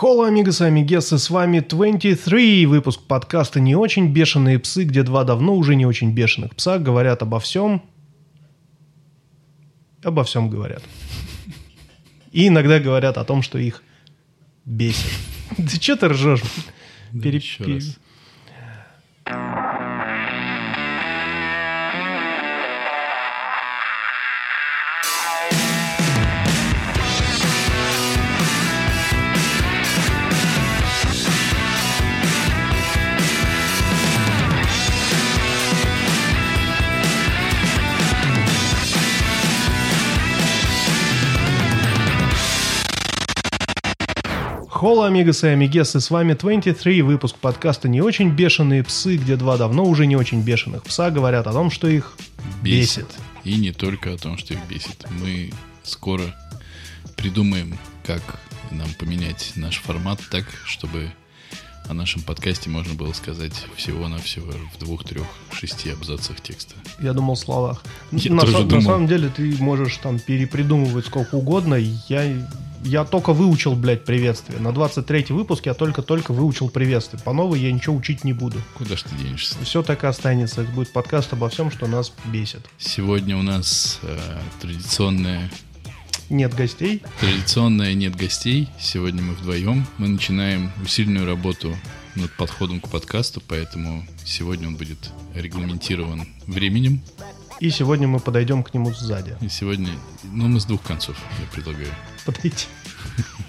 Холо, амигос и амигесы, с вами 23, выпуск подкаста «Не очень бешеные псы», где два давно уже не очень бешеных пса говорят обо всем. Обо всем говорят. И иногда говорят о том, что их бесит. Ты что ты ржешь? Да, Пере- еще раз. Холо, амигос и амигесы, с вами 23, выпуск подкаста «Не очень бешеные псы», где два давно уже не очень бешеных пса говорят о том, что их бесит. И не только о том, что их бесит. Мы скоро придумаем, как нам поменять наш формат так, чтобы о нашем подкасте можно было сказать всего-навсего в двух, трех, шести абзацах текста. Я думал в словах. Я на, тоже са- на думал. самом деле ты можешь там перепридумывать сколько угодно. Я, я только выучил, блядь, приветствие. На 23 выпуск я только-только выучил приветствие. По новой я ничего учить не буду. Куда ж ты денешься? Все так и останется. Это будет подкаст обо всем, что нас бесит. Сегодня у нас э, традиционная Нет гостей. Традиционная нет гостей. Сегодня мы вдвоем. Мы начинаем усиленную работу над подходом к подкасту, поэтому сегодня он будет регламентирован временем. И сегодня мы подойдем к нему сзади. И сегодня, ну, мы с двух концов, я предлагаю. Подойти.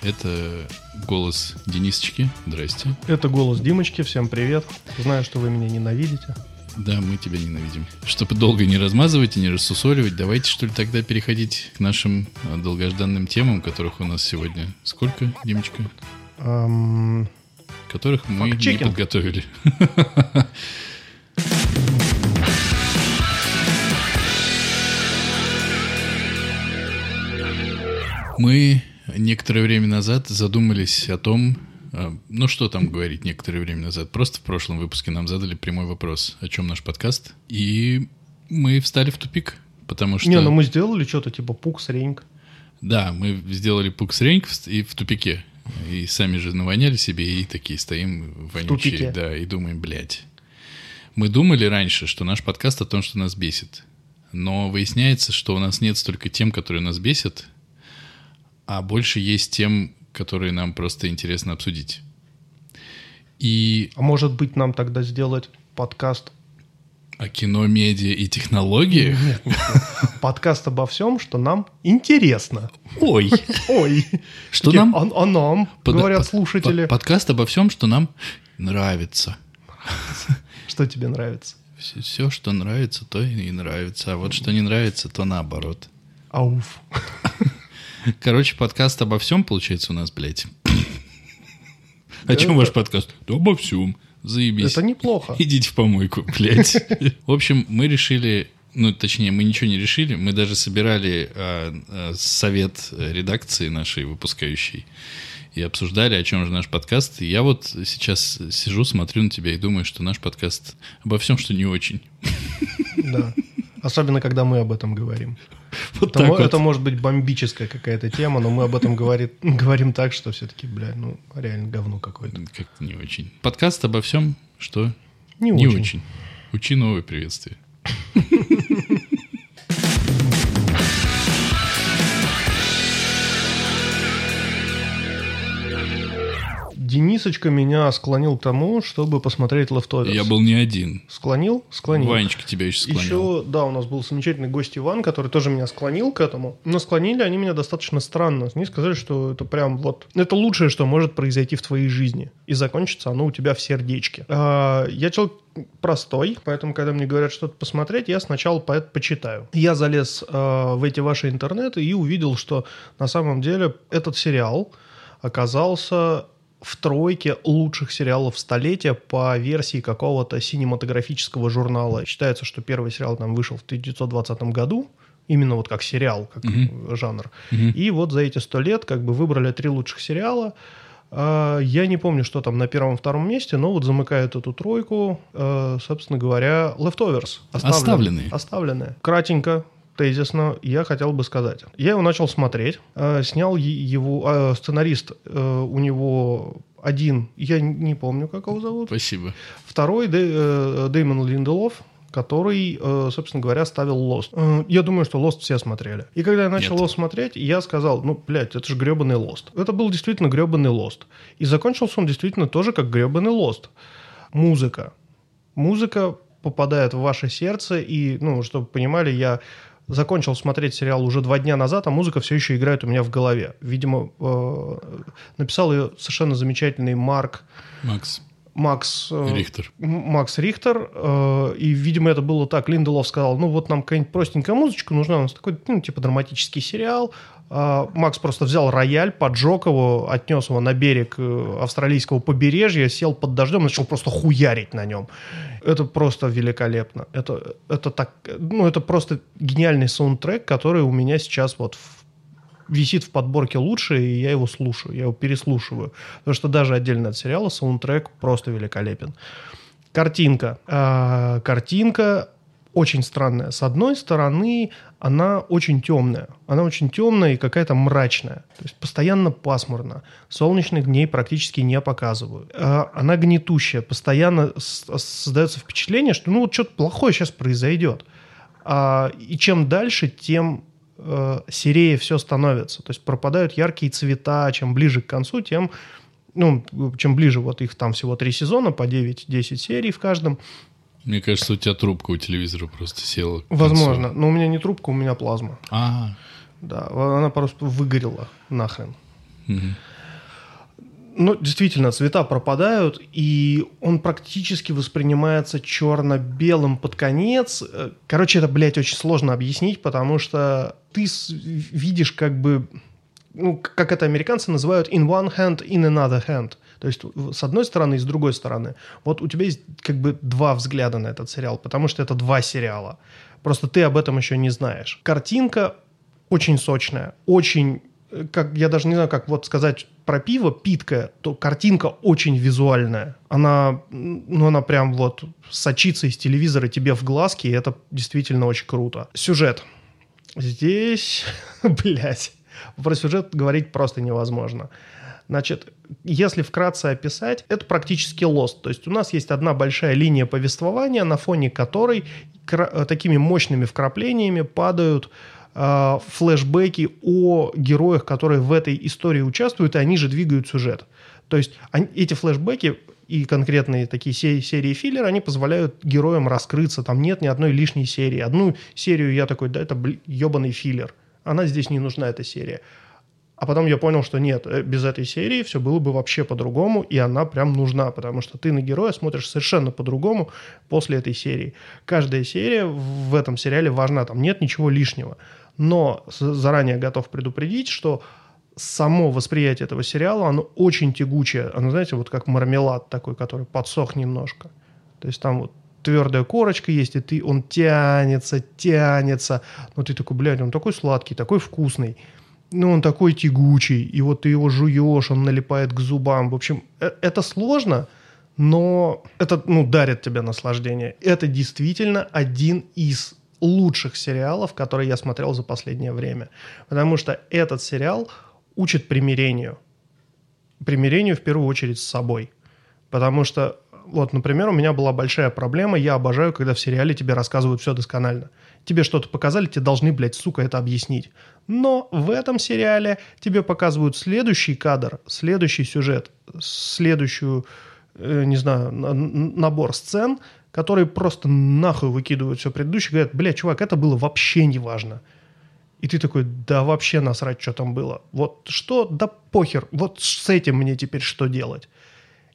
Это голос Денисочки. Здрасте. Это голос Димочки. Всем привет. Знаю, что вы меня ненавидите. Да, мы тебя ненавидим. Чтобы долго не размазывать и не рассусоливать, давайте, что ли, тогда переходить к нашим а, долгожданным темам, которых у нас сегодня сколько, Димочка? Эм, Которых мы не подготовили. Мы некоторое время назад задумались о том, а, ну что там говорить некоторое время назад, просто в прошлом выпуске нам задали прямой вопрос, о чем наш подкаст, и мы встали в тупик, потому что... Не, ну мы сделали что-то типа пук, среньк. Да, мы сделали пукс рейнг в- и в тупике. И сами же навоняли себе, и такие стоим вонючие, да, и думаем, блядь. Мы думали раньше, что наш подкаст о том, что нас бесит. Но выясняется, что у нас нет столько тем, которые нас бесят, а больше есть тем, которые нам просто интересно обсудить. И А может быть нам тогда сделать подкаст о кино, медиа и технологиях... подкаст обо всем, что нам интересно. Ой! Ой, Что нам... А, а нам, Под- говорят под- слушатели. под- подкаст обо всем, что нам нравится. Что тебе нравится? Все, что нравится, то и нравится. А вот что не нравится, то наоборот. Ауф. Короче, подкаст обо всем получается у нас, блядь. О чем ваш подкаст? Да обо всем. Заебись. Это неплохо. Идите в помойку, блядь. В общем, мы решили, ну, точнее, мы ничего не решили, мы даже собирали а, а, совет редакции нашей выпускающей и обсуждали, о чем же наш подкаст. И я вот сейчас сижу, смотрю на тебя и думаю, что наш подкаст обо всем, что не очень. Да. Особенно, когда мы об этом говорим. Вот мо- вот. это может быть бомбическая какая-то тема, но мы об этом говорит, говорим так, что все-таки, блядь, ну, реально говно какое-то. Как-то не очень. Подкаст обо всем, что Не, не очень. очень. Учи новые приветствия. Денисочка меня склонил к тому, чтобы посмотреть Leftovers. Я был не один. Склонил? Склонил. Ванечка тебя еще склонял. Еще, да, у нас был замечательный гость Иван, который тоже меня склонил к этому. Но склонили они меня достаточно странно. Они сказали, что это прям вот... Это лучшее, что может произойти в твоей жизни. И закончится оно у тебя в сердечке. А, я человек простой, поэтому, когда мне говорят что-то посмотреть, я сначала по это почитаю. Я залез а, в эти ваши интернеты и увидел, что на самом деле этот сериал оказался в тройке лучших сериалов столетия по версии какого-то синематографического журнала. Считается, что первый сериал там вышел в 1920 году, именно вот как сериал, как Мгм. жанр. Мгм. И вот за эти сто лет как бы выбрали три лучших сериала. А, Я не помню, что там на первом-втором месте, но вот замыкает эту тройку, э, собственно говоря, Leftovers. Оставленные. Оставленные. Кратенько, тезисно я хотел бы сказать. Я его начал смотреть, э, снял его, э, сценарист э, у него один, я не помню, как его зовут. Спасибо. Второй Дэ, Дэймон Линделов, который, собственно говоря, ставил. Э, Я думаю, что Lost все смотрели. И когда я начал. Lost смотреть, я сказал, ну, блядь, это же гребаный Lost. Это был действительно гребаный Lost. И закончился он действительно тоже как гребаный Lost. Музыка. Музыка попадает в ваше сердце, и, ну, чтобы вы понимали, я закончил смотреть сериал уже два дня назад, а музыка все еще играет у меня в голове. Видимо, э, написал ее совершенно замечательный Марк Макс Макс э, Рихтер. Макс Рихтер, э, и, видимо, это было так. Линделов сказал, ну вот нам какая-нибудь простенькая музычка нужна, у нас такой, ну, типа драматический сериал. А Макс просто взял рояль, поджег его, отнес его на берег э, австралийского побережья, сел под дождем, начал просто хуярить на нем. Это просто великолепно. Это, это так, ну, это просто гениальный саундтрек, который у меня сейчас вот в висит в подборке лучше, и я его слушаю, я его переслушиваю. Потому что даже отдельно от сериала саундтрек просто великолепен. Картинка. А, картинка очень странная. С одной стороны, она очень темная. Она очень темная и какая-то мрачная. То есть постоянно пасмурно. Солнечных дней практически не показывают. А, Она гнетущая. Постоянно создается впечатление, что ну вот что-то плохое сейчас произойдет. А, И чем дальше, тем э, серее все становится. То есть пропадают яркие цвета. Чем ближе к концу, тем ну, чем ближе, вот их там всего три сезона, по 9-10 серий в каждом, Мне кажется, у тебя трубка у телевизора просто села. возможно. Но у меня не трубка, у меня плазма. А, Да, она просто выгорела нахрен. мгм. Ну, действительно, цвета пропадают, и он практически воспринимается черно-белым под конец. Короче, это, блядь, очень сложно объяснить, потому что ты видишь как бы, ну, как это американцы называют in one hand, in another hand. То есть с одной стороны и с другой стороны. Вот у тебя есть как бы два взгляда на этот сериал, потому что это два сериала. Просто ты об этом еще не знаешь. Картинка очень сочная, очень, э, как я даже не знаю, как вот сказать про пиво, питкая, то картинка очень визуальная. Она, ну, она прям вот сочится из телевизора тебе в глазки, и это действительно очень круто. Сюжет. Здесь, блядь, про сюжет говорить просто невозможно. Значит, если вкратце описать, это практически лост. То есть у нас есть одна большая линия повествования, на фоне которой э, такими мощными вкраплениями падают э, флешбеки о героях, которые в этой истории участвуют, и они же двигают сюжет. То есть они- эти флешбеки и конкретные такие се- серии филлера, они позволяют героям раскрыться. Там нет ни одной лишней серии. Одну серию я такой, да, это ебаный филлер. Она здесь не нужна, эта серия. А потом я понял, что нет, э, без этой серии все было бы вообще по-другому, и она прям нужна, потому что ты на героя смотришь совершенно по-другому после этой серии. Каждая серия в этом сериале важна, там нет ничего лишнего. Но заранее готов предупредить, что само восприятие этого сериала, оно очень тягучее. Оно, знаете, вот как мармелад такой, который подсох немножко. То есть там вот твердая корочка есть, и ты, он тянется, тянется. Но ты такой, блядь, он такой сладкий, такой вкусный. Ну, он такой тягучий, и вот ты его жуешь, он налипает к зубам. В общем, э- это сложно, но это, ну, дарит тебе наслаждение. Это действительно один из лучших сериалов, которые я смотрел за последнее время. Потому что этот сериал учит примирению. Примирению в первую очередь с собой. Потому что, вот, например, у меня была большая проблема. Я обожаю, когда в сериале тебе рассказывают все досконально. Тебе что-то показали, тебе должны, блядь, сука, это объяснить. Но в этом сериале тебе показывают следующий кадр, следующий сюжет, следующую, э, не знаю, на- набор сцен, которые просто нахуй выкидывают все предыдущее. Говорят, блядь, чувак, это было вообще не важно. И ты такой, да вообще насрать, что там было. Вот что, да похер, вот с этим мне теперь что делать?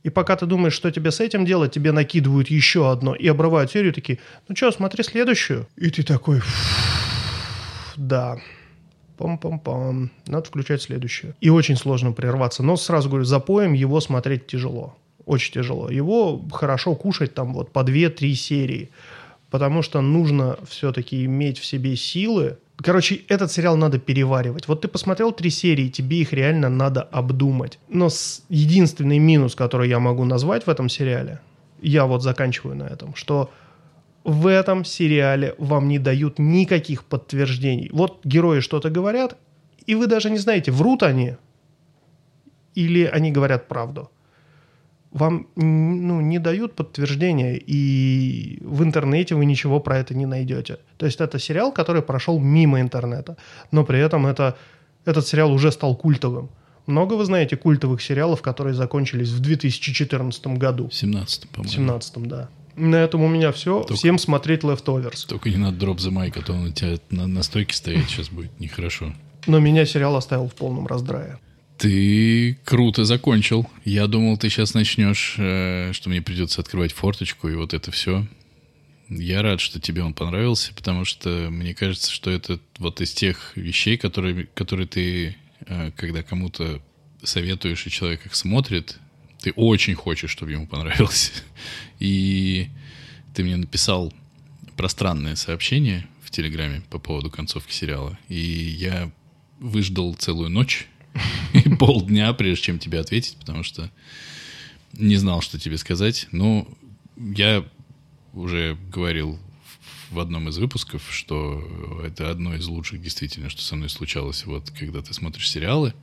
И пока ты думаешь, что тебе с этим делать, тебе накидывают еще одно и обрывают серию, такие, ну что, смотри следующую. И ты такой, «Фу, да, пам-пам-пам, надо включать следующую. И очень сложно прерваться. Но сразу говорю, запоем его смотреть тяжело. Очень тяжело. Его хорошо кушать там вот по 2-3 серии. Потому что нужно все-таки иметь в себе силы. Короче, этот сериал надо переваривать. Вот ты посмотрел три серии, тебе их реально надо обдумать. Но с- единственный минус, который я могу назвать в этом сериале, я вот заканчиваю на этом, что В этом сериале вам не дают никаких подтверждений. Вот герои что-то говорят, и вы даже не знаете, врут они или они говорят правду. Вам ну, не дают подтверждения, и в интернете вы ничего про это не найдете. То есть это сериал, который прошел мимо интернета, но при этом это, этот сериал уже стал культовым. Много вы знаете культовых сериалов, которые закончились в 2014 году? В 17 по-моему. В 17 да. На этом у меня все. Только- Всем смотреть Leftovers. Только не надо дроп the mic, а то он у тебя на, на стойке стоит, сейчас будет нехорошо. Но меня сериал оставил в полном раздрае. Ты круто закончил. Я думал, ты сейчас начнешь, э, что мне придется открывать форточку и вот это все. Я рад, что тебе он понравился, потому что мне кажется, что это вот из тех вещей, которые, которые ты, э, когда кому-то советуешь, и человек их смотрит, ты очень хочешь, чтобы ему понравился. И ты мне написал пространное сообщение в Телеграме по поводу концовки сериала. И я выждал целую ночь полдня, прежде чем тебе ответить, потому что не знал, что тебе сказать. Но я уже говорил в- в одном из выпусков, что это одно из лучших действительно, что со мной случалось, вот когда ты смотришь сериалы.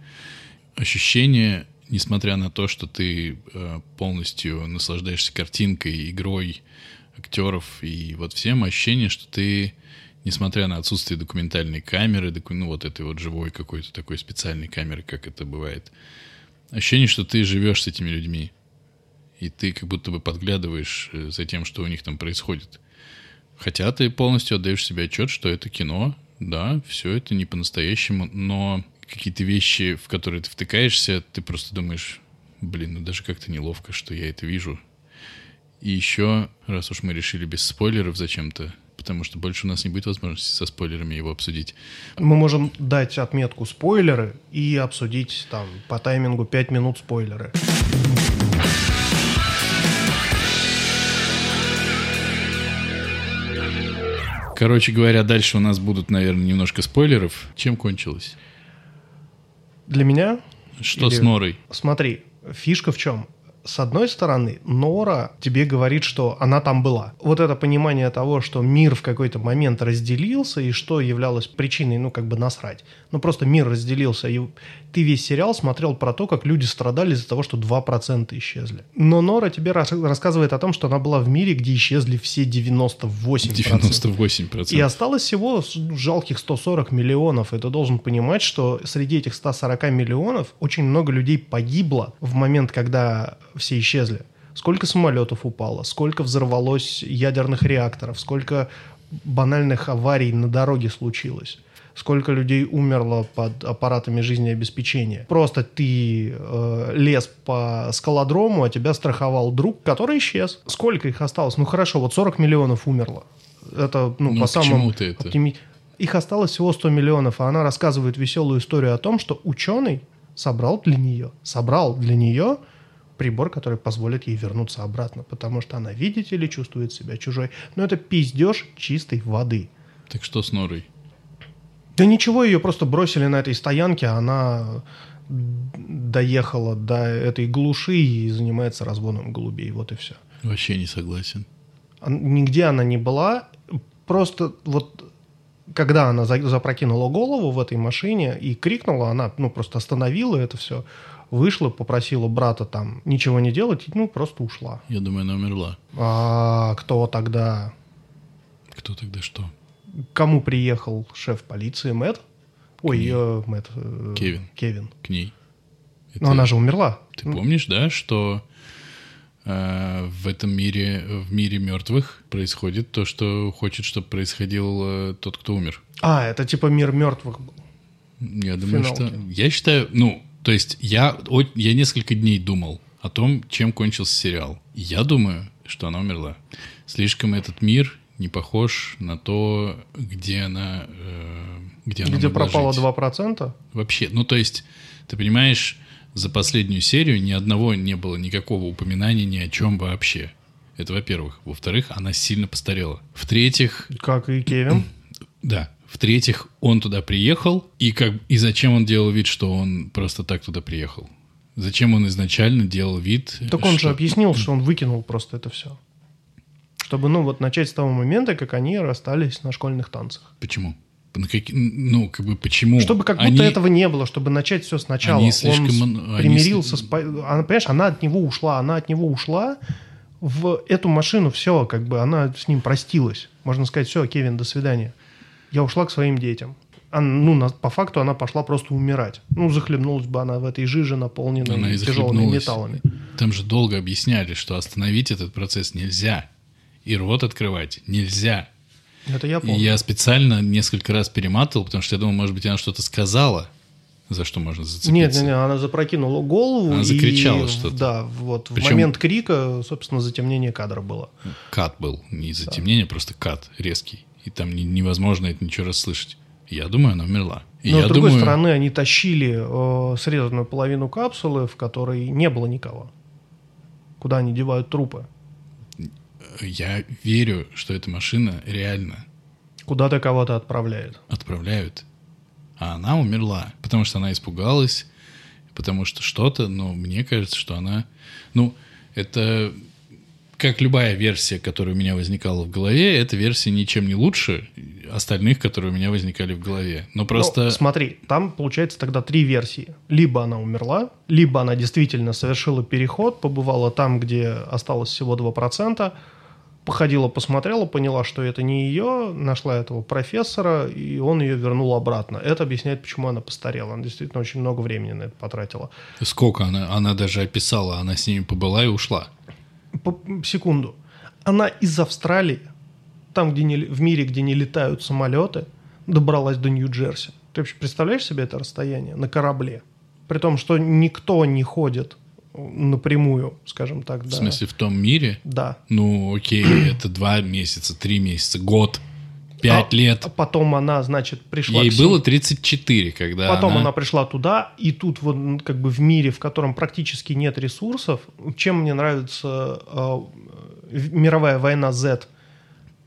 Ощущение, несмотря на то, что ты э, полностью наслаждаешься картинкой, игрой актеров и вот всем, ощущение, что ты, несмотря на отсутствие документальной камеры, доку- ну вот этой вот живой какой-то такой специальной камеры, как это бывает, ощущение, что ты живешь с этими людьми, и ты как будто бы подглядываешь э, за тем, что у них там происходит. Хотя ты полностью отдаешь себе отчет, что это кино, да, все это не по-настоящему, но какие-то вещи, в которые ты втыкаешься, ты просто думаешь, блин, ну даже как-то неловко, что я это вижу. И еще, раз уж мы решили без спойлеров зачем-то, потому что больше у нас не будет возможности со спойлерами его обсудить. Мы можем дать отметку спойлеры и обсудить там по таймингу 5 минут спойлеры. Короче говоря, дальше у нас будут, наверное, немножко спойлеров. Чем кончилось? Для меня, Что Или- с Норой? смотри, фишка в чем? С одной стороны, Нора тебе говорит, что она там была. Вот это понимание того, что мир в какой-то момент разделился, и что являлось причиной, ну, как бы насрать. Ну, просто мир разделился, и ты весь сериал смотрел про то, как люди страдали из-за того, что 2% исчезли. Но Нора тебе рас- рассказывает о том, что она была в мире, где исчезли все 98%. 98%. И осталось всего жалких 140 миллионов. И ты должен понимать, что среди этих 140 миллионов очень много людей погибло в момент, когда все исчезли. Сколько самолетов упало, сколько взорвалось ядерных реакторов, сколько банальных аварий на дороге случилось. Сколько людей умерло под аппаратами жизнеобеспечения. Просто ты э, лез по скалодрому, а тебя страховал друг, который исчез. Сколько их осталось? Ну хорошо, вот 40 миллионов умерло. Это, ну, Ну, по это? оптими- Их осталось всего 100 миллионов, а она рассказывает веселую историю о том, что ученый собрал для нее, собрал для нее прибор, который позволит ей вернуться обратно, потому что она, видите ли, чувствует себя чужой. Но это пиздеж чистой воды. Так что с Норой? Да ничего, ее просто бросили на этой стоянке, а она доехала до этой глуши и занимается разводом голубей, вот и все. Вообще не согласен. Нигде она не была, просто вот когда она за- запрокинула голову в этой машине и крикнула, она ну просто остановила это все, вышла, попросила брата там ничего не делать, и, ну просто ушла. Я думаю, она умерла. А кто тогда? Кто тогда что? Кому приехал шеф полиции Мэтт? Ой, ней. э, Мэтт. э, Кевин. Кевин. К ней. Но она же умерла. Ты помнишь, да, что э, в этом мире, в мире мертвых происходит то, что хочет, чтобы происходил э, тот, кто умер? А, это типа мир мертвых. был. Я думаю, Финалки. что... Я считаю, ну, то есть я, я несколько дней думал о том, чем кончился сериал. Я думаю, что она умерла. Слишком этот мир не похож на то, где она... э, где она Где пропало жить. 2%? Вообще, ну то есть, ты понимаешь, за последнюю серию ни одного не было никакого упоминания ни о чем вообще. Это во-первых. Во-вторых, она сильно постарела. В-третьих, Как и Кевин. да. В-третьих, он туда приехал, и, как, и зачем он делал вид, что он просто так туда приехал? Зачем он изначально делал вид... Так он же объяснил, что он выкинул просто это все. Чтобы, ну, вот начать с того момента, как они расстались на школьных танцах. Почему? На каки- Ну, как бы почему? Чтобы как будто Они- этого не было, чтобы начать все сначала. Они Он слишком, они примирился с- Она, понимаешь, она от него ушла, она от него ушла в эту машину, все, как бы она с ним простилась. Можно сказать, все, Кевин, до свидания. Я ушла к своим детям. А, ну, на- по факту она пошла просто умирать. Ну, захлебнулась бы она в этой жиже, наполненной Она и тяжелыми металлами. Там же долго объясняли, что остановить этот процесс нельзя. И рот открывать нельзя. Это я И помню. я специально несколько раз перематывал, потому что я думал, может быть, она что-то сказала, за что можно зацепиться. Нет, нет, нет, она запрокинула голову. Она и, закричала что-то. Да, вот в Причем- момент крика, собственно, затемнение кадра было. Кат был, не затемнение, просто кат резкий. И там не- невозможно это ничего расслышать. Я думаю, она умерла. И Но с другой думаю, стороны, они тащили э, срезанную половину капсулы, в которой не было никого. Куда они девают трупы? я верю, что эта машина реально Куда-то кого-то отправляет. отправляют. А она умерла, потому что она испугалась, потому что что-то, но мне кажется, что она... Ну, это как любая версия, которая у меня возникала в голове, эта версия ничем не лучше остальных, которые у меня возникали в голове. Но просто... Ну, смотри, там получается тогда три версии. Либо она умерла, либо она действительно совершила переход, побывала там, где осталось всего 2%, походила, посмотрела, поняла, что это не ее, нашла этого профессора, и он ее вернул обратно. Это объясняет, почему она постарела. Она действительно очень много времени на это потратила. Сколько она, она даже описала, она с ними побыла и ушла. Секунду. Она из Австралии, там, где не, в мире, где не летают самолеты, добралась до Нью-Джерси. Ты вообще представляешь себе это расстояние на корабле? При том, что никто не ходит напрямую, скажем так. В да. смысле, в том мире? Да. Ну, окей, это два месяца, три месяца, год, пять А- лет. а потом она, значит, пришла... Ей к было Сим- 34, когда Потом она... она... пришла туда, и тут вот как бы в мире, в котором практически нет ресурсов, чем мне нравится э, в- мировая война Z,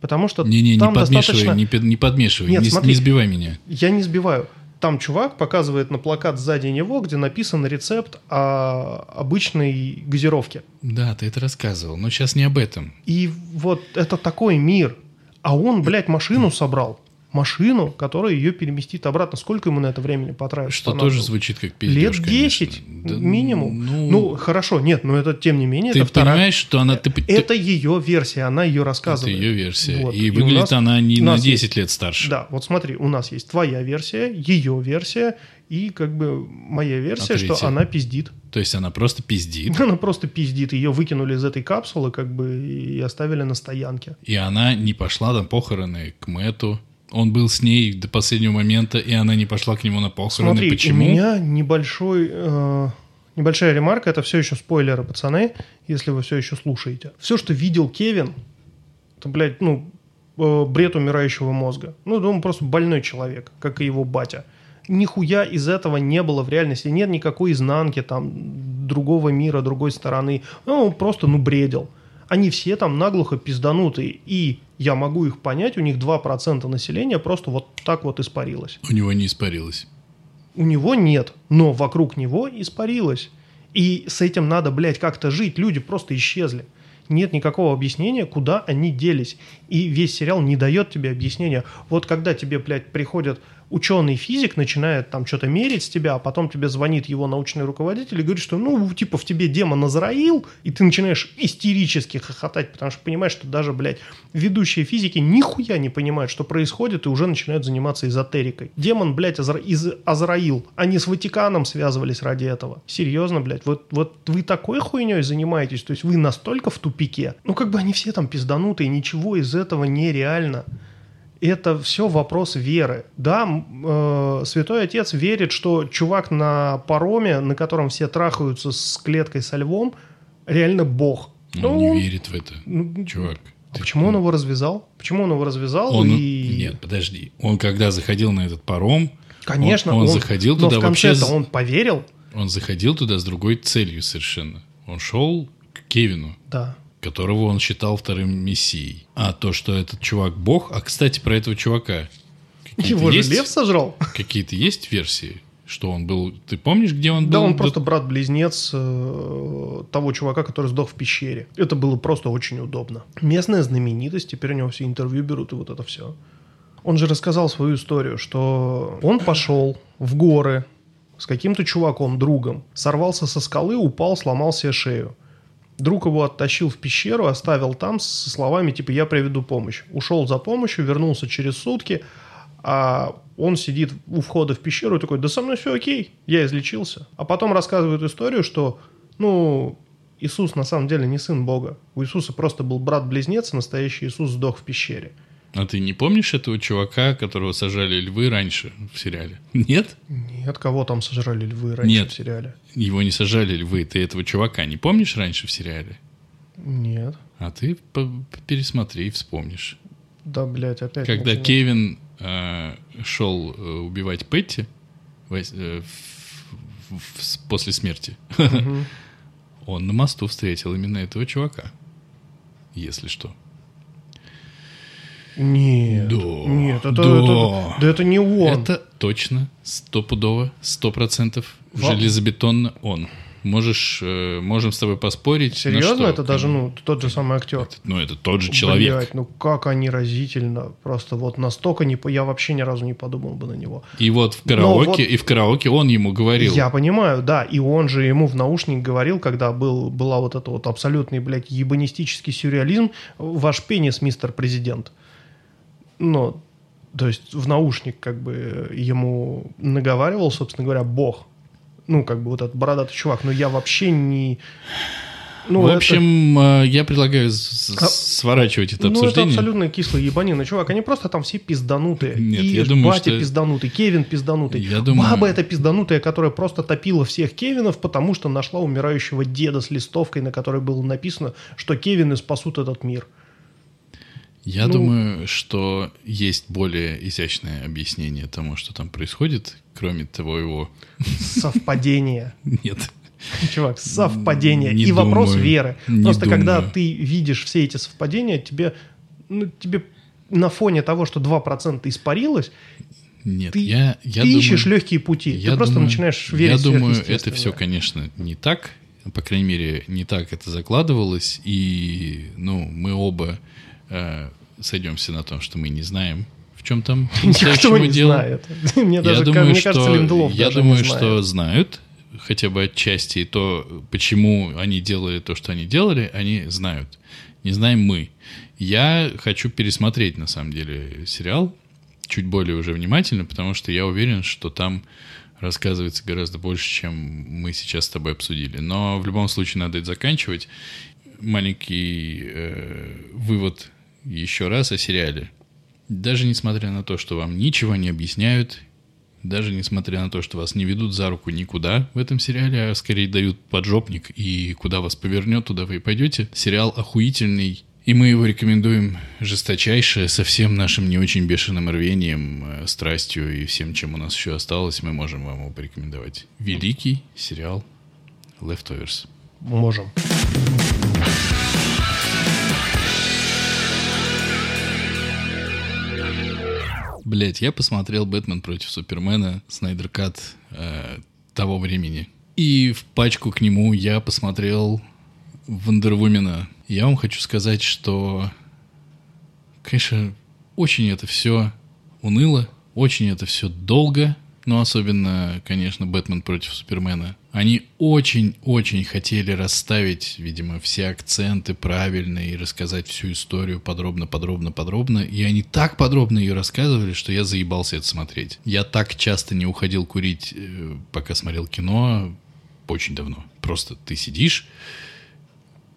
потому что Не-не, не там подмешивай, достаточно... не, не подмешивай, Нет, не, смотри. не сбивай меня. Я не сбиваю. Там чувак показывает на плакат сзади него, где написан рецепт о обычной газировке. Да, ты это рассказывал, но сейчас не об этом. И вот это такой мир. А он, блядь, машину собрал. Машину, которая ее переместит обратно. Сколько ему на это времени потратить? Что тоже звучит как Лет пиздеж, 10 конечно. Да, минимум. Ну, Ну, хорошо, нет, но это тем не менее, ты это вторая. понимаешь, что она... Ты, Это ее версия, она ее это рассказывает. ее версия. Вот. И у выглядит нас- она не на нас 10 есть- лет старше. Да, вот смотри, у нас есть твоя версия, ее версия и как бы моя версия, А что она пиздит. То есть она просто пиздит, Она просто пиздит. Ее выкинули из этой капсулы как бы и оставили на стоянке. и она не пошла на похороны к Мэту. Он был с ней до последнего момента, и она не пошла к нему на похороны. Смотри, Почему? у меня небольшой, э, небольшая ремарка, это все еще спойлеры, пацаны, если вы все еще слушаете. Все, что видел Кевин, это, блядь, ну, э, бред умирающего мозга. Ну, он просто больной человек, как и его батя. Нихуя из этого не было в реальности. Нет никакой изнанки, там, другого мира, другой стороны. Ну, он просто, ну, бредил. Они все там наглухо пизданутые. И я могу их понять, у них 2% населения просто вот так вот испарилось. У него не испарилось. У него нет, но вокруг него испарилось. И с этим надо, блядь, как-то жить. Люди просто исчезли. Нет никакого объяснения, куда они делись. И весь сериал не дает тебе объяснения. Вот когда тебе, блядь, приходят ученый-физик, начинает там что-то мерить с тебя, а потом тебе звонит его научный руководитель и говорит, что, ну, типа, в тебе демон Азраил, и ты начинаешь истерически хохотать, потому что понимаешь, что даже, блядь, ведущие физики нихуя не понимают, что происходит, и уже начинают заниматься эзотерикой. Демон, блядь, Азра... из Азраил. Они с Ватиканом связывались ради этого. Серьезно, блядь, вот, вот вы такой хуйней занимаетесь, то есть вы настолько в тупике. Ну, как бы они все там пизданутые, ничего из этого нереально. Это все вопрос веры. Да, э, Святой Отец верит, что чувак на пароме, на котором все трахаются с клеткой со львом, реально бог. Он Ну, не верит в это, ну, чувак. а Ты- почему он его развязал? Почему он его развязал? Он, и... Нет, подожди. Он когда заходил на этот паром, Конечно, он, он заходил но туда в вообще... конце-то с- он поверил, Он заходил туда с другой целью совершенно. Он шел к Кевину, да. Которого он считал вторым мессией. А то, что этот чувак бог... А, кстати, про этого чувака. Его же есть, лев сожрал. Какие-то есть версии? Что он был... Ты помнишь, где он был? Да, он просто брат-близнец э, того чувака, который сдох в пещере. Это было просто очень удобно. Местная знаменитость, теперь у него все интервью берут и вот это все. Он же рассказал свою историю, что он пошел в горы с каким-то чуваком, другом, сорвался со скалы, упал, сломал себе шею. Друг его оттащил в пещеру, оставил там со словами типа «я приведу помощь». Ушел за помощью, вернулся через сутки, а он сидит у входа в пещеру и такой «да со мной все окей, я излечился». А потом рассказывает историю, что, ну, Иисус на самом деле не сын Бога. У Иисуса просто был брат-близнец, а настоящий Иисус сдох в пещере. А ты не помнишь этого чувака, которого сажали львы раньше в сериале? Нет? Нет, кого там сожрали львы раньше Нет. в сериале? Его не сажали львы. Ты этого чувака не помнишь раньше в сериале? Нет. А ты пересмотри и вспомнишь. Да, блядь, опять. Когда начинать. Кевин э, шел э, убивать Петти вось- э, в- в- после смерти, Мгм. он на мосту встретил именно этого чувака. Если что. Нет. Да, Нет, это, да. это- да это не он. Это точно, стопудово, сто процентов железобетонно он. Можешь, э, можем с тобой поспорить. Серьезно? что? это даже, ну, тот же самый актер. Это- ну, это тот же человек. Блядь, ну как они разительно. Просто вот настолько не... по- Я вообще ни разу не подумал бы на него. И вот в караоке, вот- и в караоке он ему говорил. Я понимаю, да. И он же ему в наушник говорил, когда был, была вот это вот абсолютный, блядь, ебанистический сюрреализм. Ваш пенис, мистер президент. Ну, то есть в наушник как бы ему наговаривал, собственно говоря, бог. Ну, как бы вот этот бородатый чувак. Но я вообще не... Ну, в это- общем, э, я предлагаю А- сворачивать это Ну, это обсуждение. абсолютно кислый ебанина. Чувак, они просто там все пизданутые. Нет, и я думаю, батя что- пизданутый, Кевин пизданутый. Я думаю- Баба эта пизданутая, которая просто топила всех Кевинов, потому что нашла умирающего деда с листовкой, на которой было написано, что Кевины спасут этот мир. Я Ну- думаю, что есть более изящное объяснение тому, что там происходит, кроме того его... Совпадение. Нет. Чувак, совпадение. Не и вопрос думаю. веры. Не Просто когда думаю. ты видишь все эти совпадения, тебе, ну, тебе на фоне того, что 2% испарилось, Нет, ты, я, я ты думаю, ищешь легкие пути. я ты просто думаю- начинаешь верить Я думаю, это все, конечно, не так. По крайней мере, не так это закладывалось. И, ну, мы оба э, сойдемся на том, что мы не знаем, в чем там Никто не дело. знает. Мне Я даже, думаю, мне что, кажется, Линделов я думаю, что знают, хотя бы отчасти, и то, почему они делали то, что они делали, они знают. Не знаем мы. Я хочу пересмотреть, на самом деле, сериал чуть более уже внимательно, потому что я уверен, что там рассказывается гораздо больше, чем мы сейчас с тобой обсудили. Но в любом случае надо это заканчивать. Маленький э, вывод еще раз о сериале. Даже несмотря на то, что вам ничего не объясняют, даже несмотря на то, что вас не ведут за руку никуда в этом сериале, а скорее дают поджопник, и куда вас повернет, туда вы и пойдете. Сериал охуительный, и мы его рекомендуем жесточайше, со всем нашим не очень бешеным рвением, э, страстью и всем, чем у нас еще осталось, мы можем вам его порекомендовать. Великий сериал Leftovers. Можем. Блять, я посмотрел «Бэтмен против Супермена», Снайдер Кат э, того времени. И в пачку к нему я посмотрел Вандервумена. Я вам хочу сказать, что, конечно, очень это все уныло, очень это все долго, но особенно, конечно, Бэтмен против Супермена. Они очень-очень хотели расставить, видимо, все акценты правильно и рассказать всю историю подробно, подробно, подробно. И они так подробно ее рассказывали, что я заебался это смотреть. Я так часто не уходил курить, э, пока смотрел кино, очень давно. Просто ты сидишь,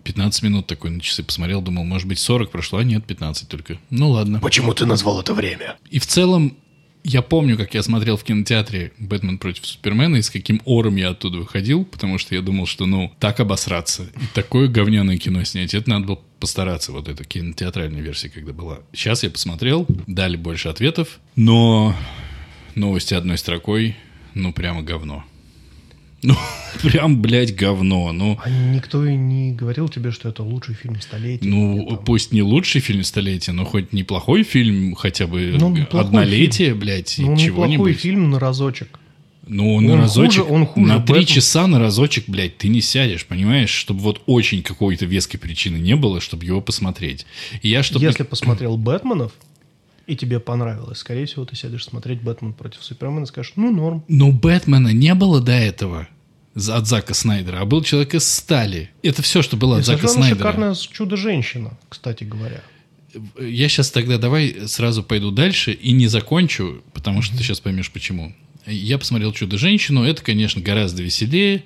15 минут такой на часы посмотрел, думал, может быть 40 прошло, а нет, 15 только. Ну ладно. Почему ты назвал это время? И в целом, я помню, как я смотрел в кинотеатре «Бэтмен против Супермена» и с каким ором я оттуда выходил, потому что я думал, что, ну, так обосраться и такое говняное кино снять, это надо было постараться, вот эта кинотеатральная версия, когда была. Сейчас я посмотрел, дали больше ответов, но новости одной строкой, ну, прямо говно. Ну, прям, блядь, говно. Ну, А никто и не говорил тебе, что это лучший фильм столетия. ну, там- пусть не лучший фильм столетия, но хоть неплохой фильм, хотя бы Ну, неплохой однолетие, блядь, Ну, неплохой чего-нибудь. фильм на разочек. Ну, на Он разочек, хуже- он хуже на три часа на разочек, блядь, ты не сядешь, понимаешь? Чтобы вот очень какой-то веской причины не было, чтобы его посмотреть. И я, чтобы... Если посмотрел Бэтменов, и тебе понравилось, скорее всего, ты сядешь смотреть Бэтмен против Супермена и скажешь, ну, норм. Но Бэтмена не было до этого от Зака Снайдера, а был человек из стали. Это все, что было И от Зака Снайдера. шикарная чудо-женщина, кстати говоря. Я сейчас тогда давай сразу пойду дальше и не закончу, потому что ты сейчас поймешь почему. Я посмотрел «Чудо-женщину». Это, конечно, гораздо веселее,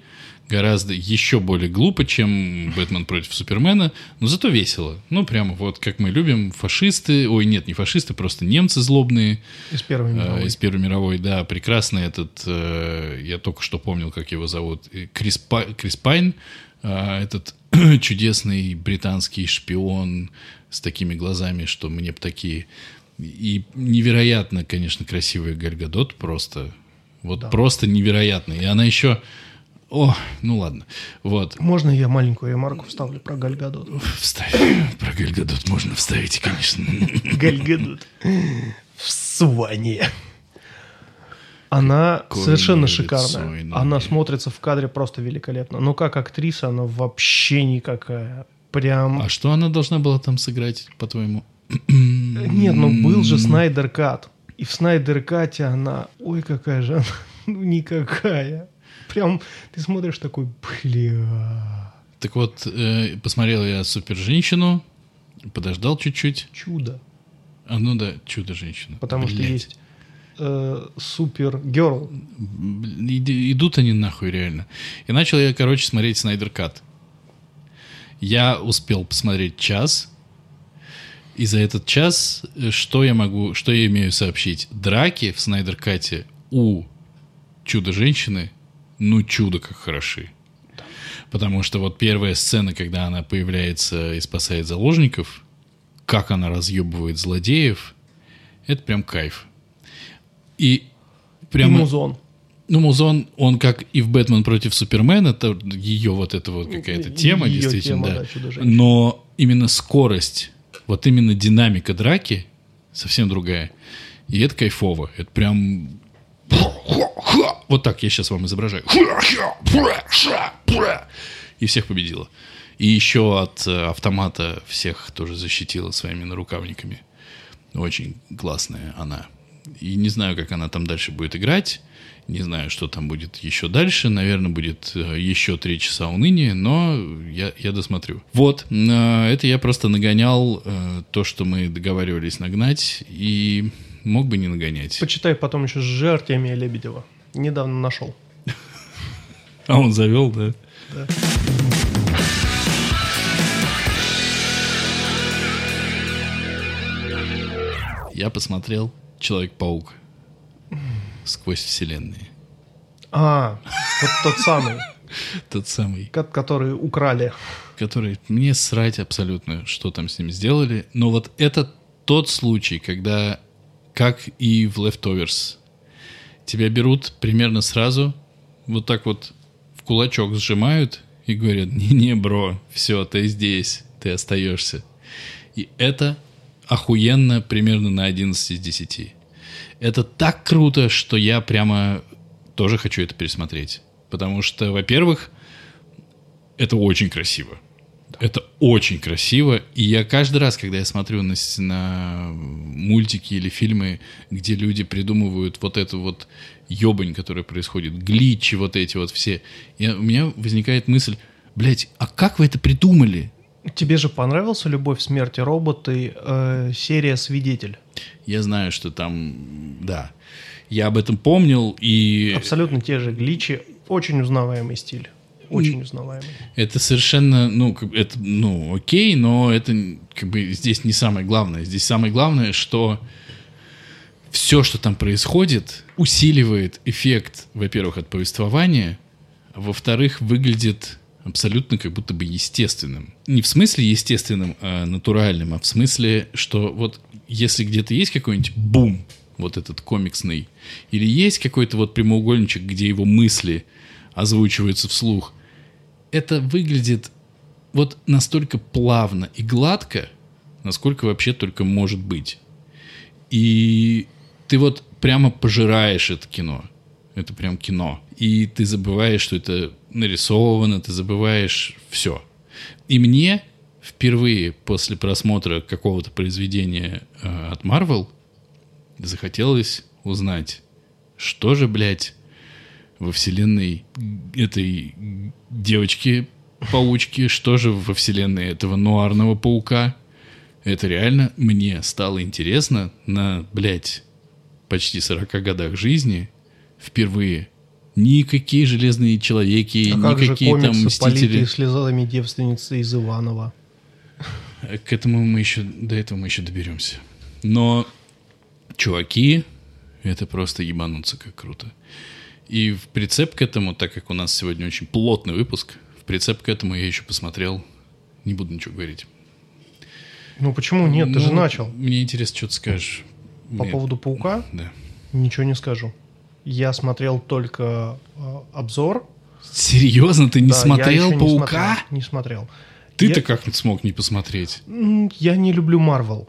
гораздо еще более глупо, чем «Бэтмен против Супермена», но зато весело. Ну, прямо вот как мы любим, фашисты, ой, нет, не фашисты, просто немцы злобные, Из Первой э, мировой. из Первой мировой, да, прекрасный этот, э, я только что помнил, как его зовут, э, Крис, Па- Крис Пайн, э, этот чудесный британский шпион с такими глазами, что мне бы такие... И невероятно, конечно, красивая Гальгадот просто. Вот просто невероятно. И она еще... О, ну ладно. Вот. Можно я маленькую ремарку вставлю про Галь Гадот? Вставь. Про Гальгадот можно вставить, конечно. Галь Гадот. В Суане. Она Какое совершенно лицо шикарная. иное. Она смотрится в кадре просто великолепно. Но как актриса она вообще никакая. Прям... А что она должна была там сыграть, по-твоему? Нет, ну был же Снайдер Кат. И в Снайдер Кате она... Ой, какая же она... Ну, никакая. Прям ты смотришь такой, бля, Так вот, э, посмотрел я «Супер-женщину», подождал чуть-чуть. чудо. А, ну да, «Чудо-женщина». Потому что Блядь. есть э, Супер Герл. Идут они нахуй реально. И начал я, короче, смотреть «Снайдер Кат». Я успел посмотреть час. И за этот час э, что я могу, что я имею сообщить? Драки в «Снайдер Кате» у «Чудо-женщины» ну чудо как хороши. Потому что вот первая сцена, когда она появляется и спасает заложников, как она разъебывает злодеев, это прям кайф. И И прямо... Музон. Ну, Музон, он как и в «Бэтмен против Супермена», это ее вот эта вот какая-то Её тема, тема, действительно, да. да, «Чудо-женщина». Но именно скорость, вот именно динамика драки совсем другая. И это кайфово. Это прям... Вот так я сейчас вам изображаю. И всех победила. И еще от э, автомата всех тоже защитила своими нарукавниками. Очень классная она. И не знаю, как она там дальше будет играть. Не знаю, что там будет еще дальше. Наверное, будет э, еще три часа уныния, но я, я досмотрю. Вот, э, это я просто нагонял то, что мы договаривались нагнать, и мог бы не нагонять. Почитай потом еще с Артемия Лебедева. Недавно нашел. А он завел, да? Я посмотрел Человек-паук сквозь вселенные. А, вот тот самый, Тот самый, ко- который украли. который мне срать абсолютно, что там с ним сделали. Но вот это тот случай, когда, как и в Leftovers, тебя берут примерно сразу, вот так вот в кулачок сжимают и говорят, не-не, бро, все, ты здесь, ты остаешься. И это охуенно примерно на 11 из 10. Это так круто, что я прямо тоже хочу это пересмотреть. Потому что, во-первых, это очень красиво. Это очень красиво. И я каждый раз, когда я смотрю на, на мультики или фильмы, где люди придумывают вот эту вот ебань, которая происходит, гличи вот эти вот все, я- у меня возникает мысль, блядь, а как вы это придумали? Тебе же понравился «Любовь, смерть и роботы» э, серия «Свидетель»? Я знаю, что там, да, я об этом помнил, и Абсолютно те же гличи. Очень узнаваемый стиль. Очень узнаваемый. Это совершенно, ну, это, ну, окей, но это как бы здесь не самое главное. Здесь самое главное, что все, что там происходит, усиливает эффект, во-первых, от повествования, а во-вторых, выглядит абсолютно как будто бы естественным. Не в смысле естественным, а натуральным, а в смысле, что вот если где-то есть какой-нибудь бум, вот этот комиксный, или есть какой-то вот прямоугольничек, где его мысли озвучиваются вслух, это выглядит вот настолько плавно и гладко, насколько вообще только может быть. И ты вот прямо пожираешь это кино. Это прям кино. И ты забываешь, что это нарисовано, ты забываешь все. И мне впервые после просмотра какого-то произведения э, от Marvel захотелось узнать, что же, блядь, во вселенной этой девочки-паучки, что же во вселенной этого нуарного паука. Это реально мне стало интересно на, блядь, почти 40 годах жизни впервые. Никакие железные человеки, А как же никакие там комиксы, мстители. слезами девственницы из Иванова? К этому мы еще, до этого мы еще доберемся. Но чуваки, это просто ебануться как круто. И в прицеп к этому, так как у нас сегодня очень плотный выпуск, в прицеп к этому я еще посмотрел, не буду ничего говорить. Ну почему нет? Ты же Ну, начал. Мне интересно, что ты скажешь. По Мне- поводу паука Да. ничего не скажу. Я смотрел только э, обзор. Серьезно, ты не Да, я смотрел не Паука? смотрел, Не смотрел. Ты-то Я- как смог не посмотреть? Я не люблю Марвел.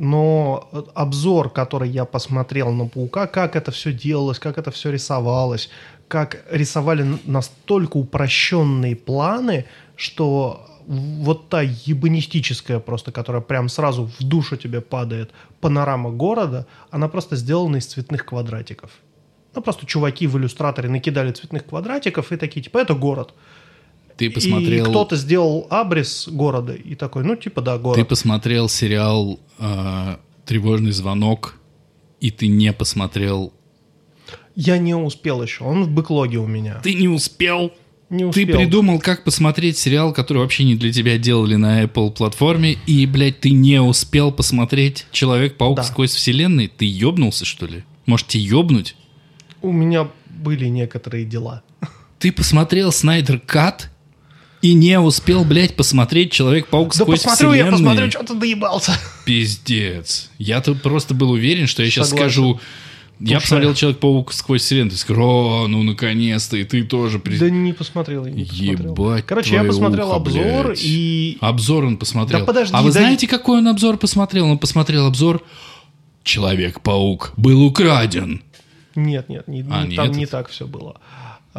Но обзор, который я посмотрел на Паука, как это все делалось, как это все рисовалось, как рисовали настолько упрощенные планы, что вот та ебанистическая просто, которая прям сразу в душу тебе падает, панорама города, она просто сделана из цветных квадратиков. Ну, просто чуваки в иллюстраторе накидали цветных квадратиков и такие, типа, это город. Ты посмотрел... И кто-то сделал абрис города и такой, ну, типа, да, город. Ты посмотрел сериал э, «Тревожный звонок», и ты не посмотрел... Я не успел еще, он в бэклоге у меня. Ты не успел? Не Ты успел. придумал, как посмотреть сериал, который вообще не для тебя делали на Apple платформе, и, блядь, ты не успел посмотреть «Человек-паук Да. сквозь вселенной»? Ты ёбнулся, что ли? Можете ёбнуть? У меня были некоторые дела. Ты посмотрел «Снайдер Кат» и не успел, блядь, посмотреть «Человек-паук Да сквозь посмотрю, я вселенной»? посмотрю, что ты доебался. Пиздец. Я тут просто был уверен, что я сейчас Согласен. скажу... Я посмотрел «Человек-паук сквозь вселенную». Скажешь, о, ну наконец-то, и ты тоже... при- Да не посмотрел, я не посмотрел. Ебать Короче, я посмотрел ухо, обзор блядь. и... Обзор он посмотрел. Да подожди, а вы да знаете, какой он обзор посмотрел? Он посмотрел обзор «Человек-паук был украден». Нет, нет, не- А, не- не там не так все было.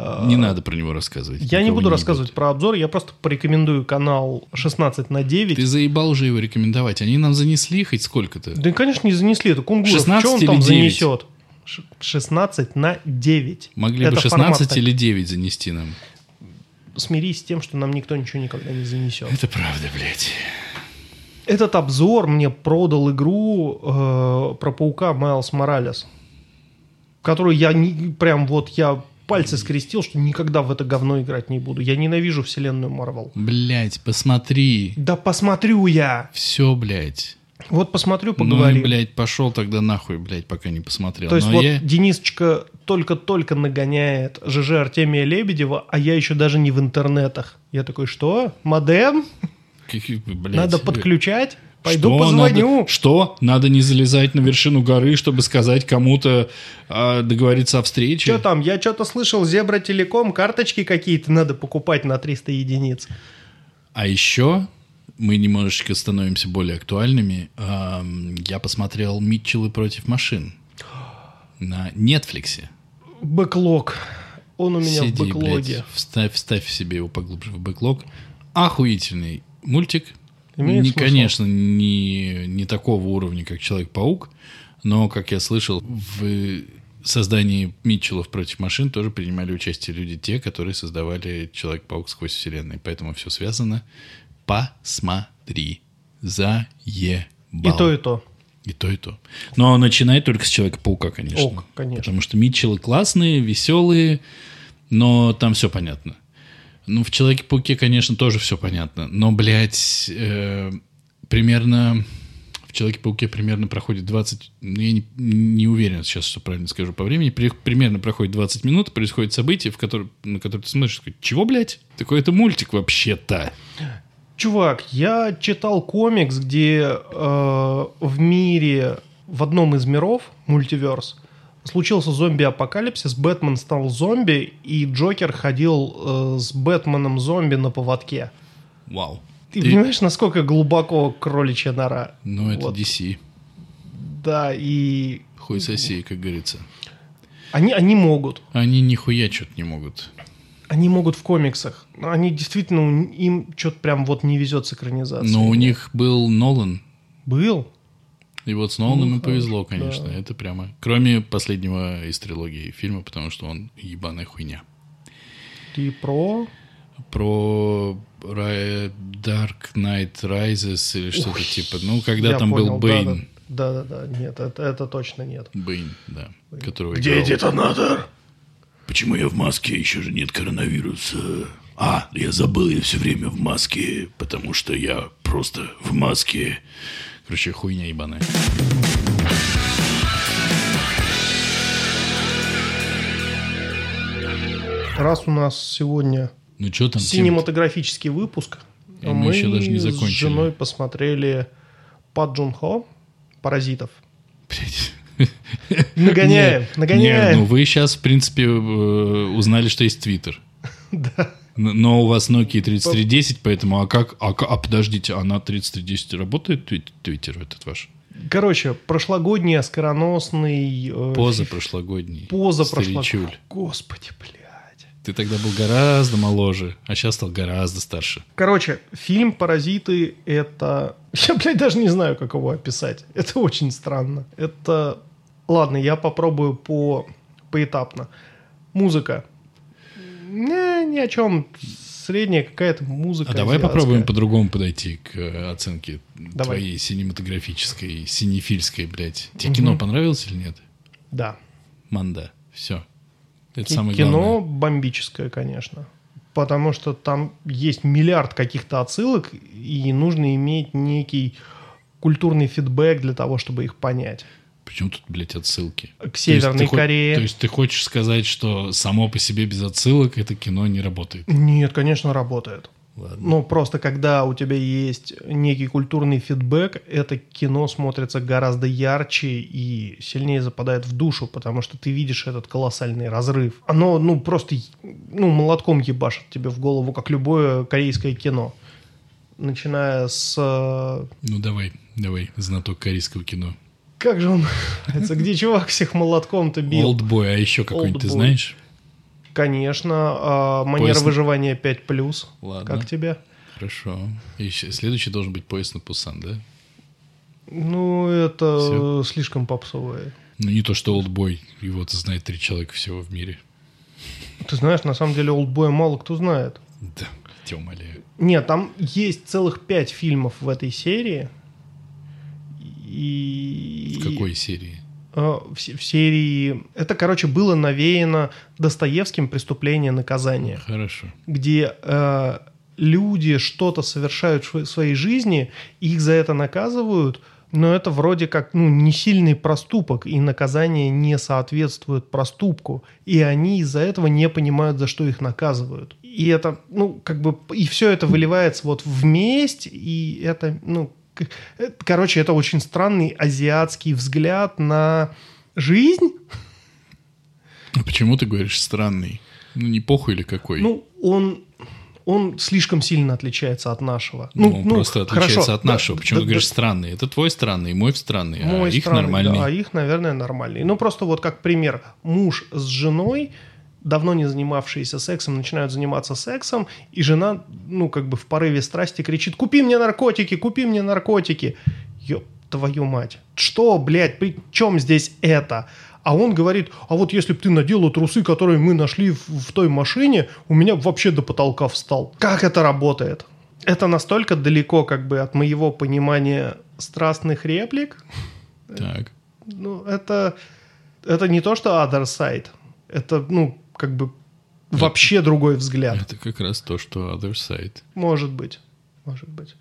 А, Не надо про него рассказывать. Я не буду ебет. рассказывать про обзор, я просто порекомендую канал 16 на 9. Ты заебал уже его рекомендовать. Они нам занесли хоть сколько-то. Да, конечно, не занесли. Это Кунгуров. 16 Что он или там 9? занесет? Ш- 16 на 9. Могли Это бы формат 16 так. или 9 занести нам. Смирись с тем, что нам никто ничего никогда не занесет. Это правда, блядь. Этот обзор мне продал игру э, про паука Майлз Моралес, которую я не, прям вот я пальцы скрестил, что никогда в это говно играть не буду. Я ненавижу вселенную Марвел. Блядь, посмотри. Да посмотрю я. Все, блядь. Вот посмотрю, Ну, поговорим. блядь, пошел тогда нахуй, блядь, пока не посмотрел. То есть Но вот я... Денисочка только-только нагоняет ЖЖ Артемия Лебедева, а я еще даже не в интернетах. Я такой, что? Модем? Какие, блядь, Надо подключать? Пойду что позвоню. Надо, что? Надо не залезать на вершину горы, чтобы сказать кому-то а, договориться о встрече? Что там? Я что-то слышал, Зебра Телеком, карточки какие-то надо покупать на 300 единиц. А еще мы немножечко становимся более актуальными. Я посмотрел «Митчеллы против машин» на Нетфликсе. Бэклог. Он у меня в Сиди, бэклоге. блядь, вставь, вставь себе его поглубже в бэклог. Охуительный мультик. Имеет не, смысл. конечно, не, не такого уровня, как Человек-паук, но, как я слышал, в создании Митчеллов против машин тоже принимали участие люди, те, которые создавали Человек-паук сквозь вселенную. Поэтому все связано. Посмотри. Заебал. И то, и то. И то, и то. Но начинает только с Человека-паука, конечно. Ок, конечно. Потому что Митчеллы классные, веселые, но там все понятно. Ну, в Человеке-пауке, конечно, тоже все понятно. Но, блядь, э, примерно... В Человеке-пауке примерно проходит 20... ну, Я не, не уверен сейчас, что правильно скажу по времени. При- примерно проходит 20 минут, происходит событие, в котором, на которое ты смотришь, такой, чего, блядь? Такой это мультик вообще-то. Чувак, я читал комикс, где э, в мире, в одном из миров, мультиверс, случился зомби-апокалипсис, Бэтмен стал зомби, и Джокер ходил э, с Бэтменом-зомби на поводке. Вау. Ты, Ты- понимаешь, насколько глубоко кроличья нора? Ну, это Вот. DC. Да, и... Хуй соси, как говорится. Они, они могут. Они нихуя что-то не могут. Они могут в комиксах. Они действительно, им что-то прям вот не везет с экранизацией. Но у них был Нолан. Был. И вот с Ноланом Ну, им повезло, конечно. да. Это прямо... Кроме последнего из трилогии фильма, потому что он ебаная хуйня. Ты про... Про Dark Knight Rises или что-то Ой, типа. Ну, когда там понял, был Бэйн. Да, да, да, да. Нет, это, это точно нет. Бэйн, да. Которого играл- детонатор? Почему я в маске? Еще же нет коронавируса. А, я забыл, я все время в маске, потому что я просто в маске. Короче, хуйня ебаная. Раз у нас сегодня Ну, что там? Синематографический выпуск, И мы еще даже не с закончили. женой посмотрели Пад Джун Хо, «Паразитов». Блядь. Нагоняем, Не, нагоняем. Не, ну вы сейчас, в принципе, э, узнали, что есть Твиттер. Да. Но у вас Nokia 3310, поэтому, а как, а, а подождите, а на 3310 работает твит- Твиттер этот ваш? Короче, прошлогодний оскароносный... э, прошлогодний. Поза Старичуль. прошлогодний. Господи, блядь. Ты тогда был гораздо моложе, а сейчас стал гораздо старше. Короче, фильм «Паразиты» — это... Я, блядь, даже не знаю, как его описать. Это очень странно. Это... Ладно, я попробую по... поэтапно. Музыка. Не, ни о чем. Средняя какая-то музыка. А давай азиатская. попробуем по-другому подойти к э, оценке Давай. твоей синематографической, синефильской, блядь. Тебе кино понравилось или нет? Да. Манда. Все. Это Ки- самое Кино главное. бомбическое, конечно. Потому что там есть миллиард каких-то отсылок, и нужно иметь некий культурный фидбэк для того, чтобы их понять. Почему тут, блядь, отсылки? К Северной То ты хо- Корее. То есть ты хочешь сказать, что само по себе без отсылок это кино не работает? Нет, конечно, работает. Ладно. Ну, просто когда у тебя есть некий культурный фидбэк, это кино смотрится гораздо ярче и сильнее западает в душу, потому что ты видишь этот колоссальный разрыв. Оно, ну, просто, ну, молотком ебашит тебе в голову, как любое корейское кино. Начиная с... э, Ну давай, давай, знаток корейского кино. Как же он называется? Где чувак всех молотком-то бил? Олдбой, а еще какой-нибудь ты знаешь? Конечно. а, манера Поезд- выживания 5+. Ладно. Как тебе? Хорошо. И еще- следующий должен быть поезд на Пусан, да? Ну, это Всё. слишком попсовое. Ну не то, что Олдбой, его-то знает три человека всего в мире. Ты знаешь, на самом деле олдбоя мало кто знает. Да, тебя умоляю. Нет, там есть целых пять фильмов в этой серии. И... В какой серии? э, в, в серии... Это, короче, было навеяно Достоевским «Преступление наказание», Хорошо. где э, люди что-то совершают в своей жизни, их за это наказывают, но это вроде как ну, не сильный проступок, и наказание не соответствует проступку, и они из-за этого не понимают, за что их наказывают. И это, ну, как бы, и все это выливается вот в месть, и это, ну, короче, это очень странный азиатский взгляд на жизнь, А почему ты говоришь странный? Ну не похуй или какой? Ну, он, он слишком сильно отличается от нашего. Ну, он просто отличается хорошо, от да, нашего. Почему да, ты говоришь да, странный? Это твой странный, мой странный, мой а их странный, нормальный. да, а их, наверное, нормальный. Ну, просто вот как пример. Муж с женой, давно не занимавшиеся сексом, начинают заниматься сексом, и жена, ну, как бы в порыве страсти кричит, купи мне наркотики, купи мне наркотики. Ёб твою мать. Что, блядь, при чем здесь это? А он говорит, а вот если бы ты надела трусы, которые мы нашли в, в той машине, у меня вообще до потолка встал. Как это работает? Это настолько далеко как бы от моего понимания страстных реплик. Так. Ну, это, это не то, что other side. Это, ну, как бы вообще другой взгляд. Это как раз то, что Other Side. Может быть. Может быть.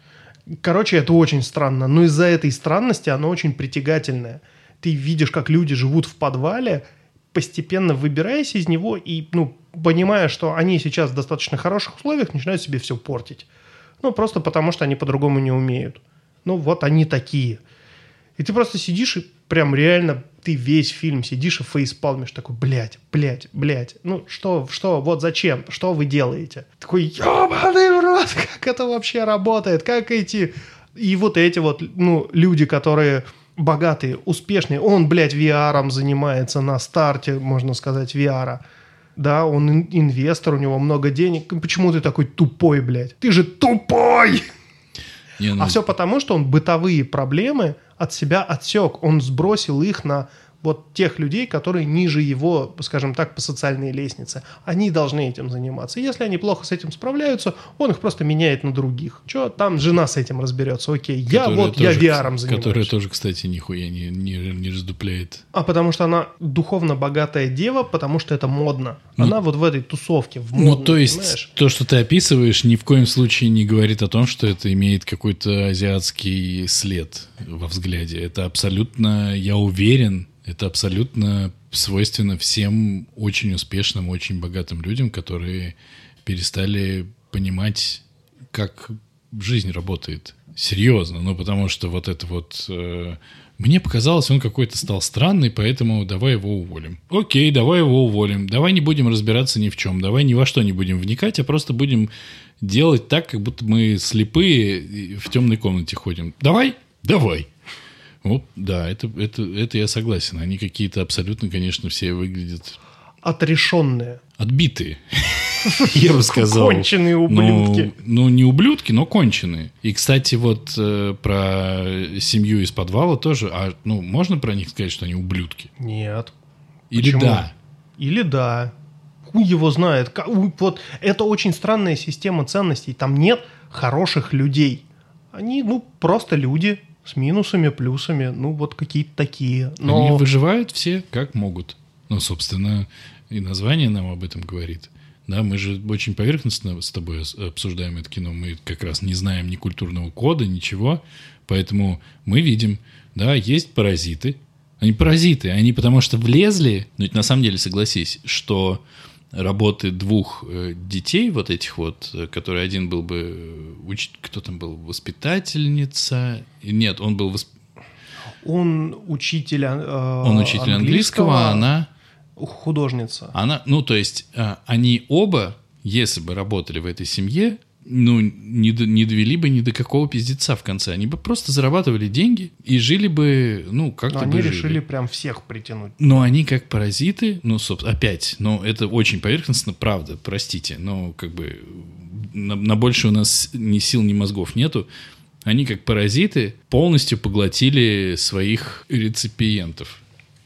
Короче, это очень странно. Но из-за этой странности оно очень притягательное. Ты видишь, как люди живут в подвале, постепенно выбираясь из него и, ну, понимая, что они сейчас в достаточно хороших условиях, начинают себе все портить. Ну, просто потому, что они по-другому не умеют. Ну, вот они такие. И ты просто сидишь и прям реально, ты весь фильм сидишь и фейспалмишь такой, блядь, блядь, блядь. Ну, что, что, вот зачем? Что вы делаете? Такой, ебаный в рот, как это вообще работает? Как эти... И вот эти вот, ну, люди, которые богатые, успешные. Он, блядь, VR занимается на старте, можно сказать, VR. Да, он ин- инвестор, у него много денег. Почему ты такой тупой, блядь? Ты же тупой! Не, ну, А все потому, что он бытовые проблемы от себя отсек. Он сбросил их на вот тех людей, которые ниже его, скажем так, по социальной лестнице. Они должны этим заниматься. Если они плохо с этим справляются, он их просто меняет на других. Че, там жена с этим разберется. Окей, я которая вот, я тоже, VR занимаюсь. Которая тоже, кстати, нихуя не, не, не раздупляет. А потому что она духовно богатая дева, потому что это модно. Ну, она вот в этой тусовке, в Ну, модной, то есть, понимаешь? то, что ты описываешь, ни в коем случае не говорит о том, что это имеет какой-то азиатский след во взгляде. Это абсолютно, я уверен, это абсолютно свойственно всем очень успешным, очень богатым людям, которые перестали понимать, как жизнь работает. Серьезно, ну потому что вот это вот... э, мне показалось, он какой-то стал странный, поэтому давай его уволим. Окей, давай его уволим. Давай не будем разбираться ни в чем. Давай ни во что не будем вникать, а просто будем делать так, как будто мы слепые в темной комнате ходим. Давай? Давай. Вот, да, это, это, это я согласен. Они какие-то абсолютно, конечно, все выглядят Отрешенные. отбитые. Я бы сказал. Конченые ублюдки. Ну, ну, не ублюдки, но конченые. И, кстати, вот э, про семью из подвала тоже. А, ну, можно про них сказать, что они ублюдки? Нет. Или Почему? да? Или да. Хуй его знает. Вот это очень странная система ценностей. Там нет хороших людей. Они, ну, просто люди с минусами, плюсами. Ну, вот какие-то такие. Но Они выживают все как могут. Ну, собственно, и название нам об этом говорит. Да, мы же очень поверхностно с тобой обсуждаем это кино. Мы как раз не знаем ни культурного кода, ничего. Поэтому мы видим, да, есть паразиты. Они паразиты, они потому что влезли. Но ведь на самом деле, согласись, что работы двух э, детей, вот этих вот, э, которые один был бы, э, уч- кто там был, воспитательница, нет, он был восп- он учитель, а, он учитель английского, а она художница. Она, ну, то есть, а, они оба, если бы работали в этой семье, ну, не, до- не довели бы ни до какого пиздеца в конце. Они бы просто зарабатывали деньги и жили бы, ну, как-то Но они бы жили. решили прям всех притянуть. Но они как паразиты, ну, собственно, опять, ну, это очень поверхностно, правда, простите, но как бы на, на больше у нас ни сил, ни мозгов нету. Они как паразиты полностью поглотили своих реципиентов.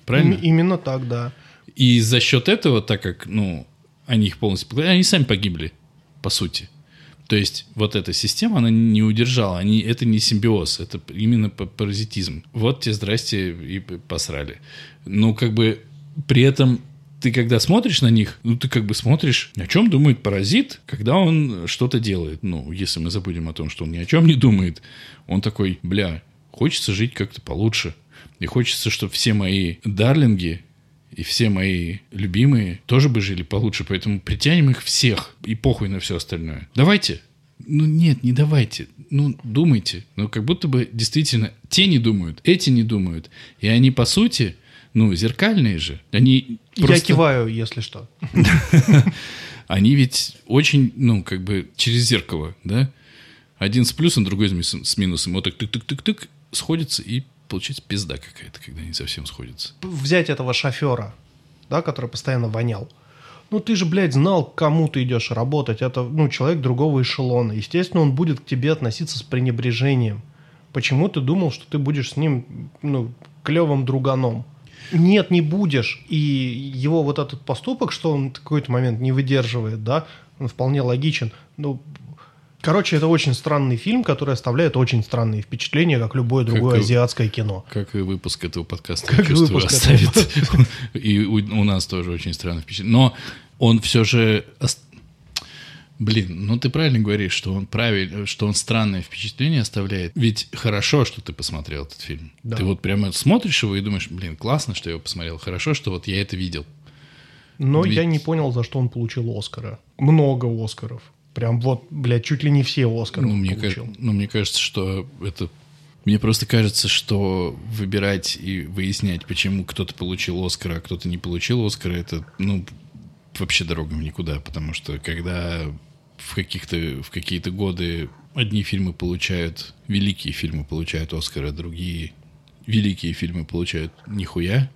Правильно? Им- именно так, да. И за счет этого, так как, ну, они их полностью поглотили, они сами погибли, по сути. То есть вот эта система, она не удержала. Они, это не симбиоз, это именно па- паразитизм. Вот тебе здрасте и посрали. Ну, как бы при этом ты когда смотришь на них, ну, ты как бы смотришь, о чем думает паразит, когда он что-то делает. Ну, если мы забудем о том, что он ни о чем не думает, он такой, бля, хочется жить как-то получше. И хочется, чтобы все мои дарлинги и все мои любимые тоже бы жили получше, поэтому притянем их всех и похуй на все остальное. Давайте. Ну нет, не давайте. Ну думайте. Ну как будто бы действительно те не думают, эти не думают. И они по сути, ну зеркальные же. Они Я просто- киваю, если что. они ведь очень, ну, как бы через зеркало, да? Один с плюсом, другой с минусом. Вот так тык-тык-тык-тык сходится, и получается пизда какая-то, когда они совсем сходятся. Взять этого шофера, да, который постоянно вонял. Ну, ты же, блядь, знал, к кому ты идешь работать. Это, ну, человек другого эшелона. Естественно, он будет к тебе относиться с пренебрежением. Почему ты думал, что ты будешь с ним, ну, клевым друганом? Нет, не будешь. И его вот этот поступок, что он в какой-то момент не выдерживает, да, он вполне логичен. Ну, короче, это очень странный фильм, который оставляет очень странные впечатления, как любое другое и- азиатское кино. Как и выпуск этого подкаста, Как я чувствую, выпуск оставит. И у, нас тоже очень странное впечатление. Но он все же... Блин, ну ты правильно говоришь, что он правильно, что он странное впечатление оставляет. Ведь хорошо, что ты посмотрел этот фильм. Да. Ты вот прямо смотришь его и думаешь, блин, классно, что я его посмотрел. Хорошо, что вот я это видел. Но Ведь- я не понял, за что он получил Оскара. Много Оскаров. Прям вот, блядь, чуть ли не все Оскары Ну мне, получил. ка- ну, мне кажется, что это... Мне просто кажется, что выбирать и выяснять, почему кто-то получил Оскар, а кто-то не получил Оскара, это, ну, вообще дорога в никуда. Потому что когда в, каких-то, в какие-то годы одни фильмы получают, великие фильмы получают Оскара, другие великие фильмы получают нихуя.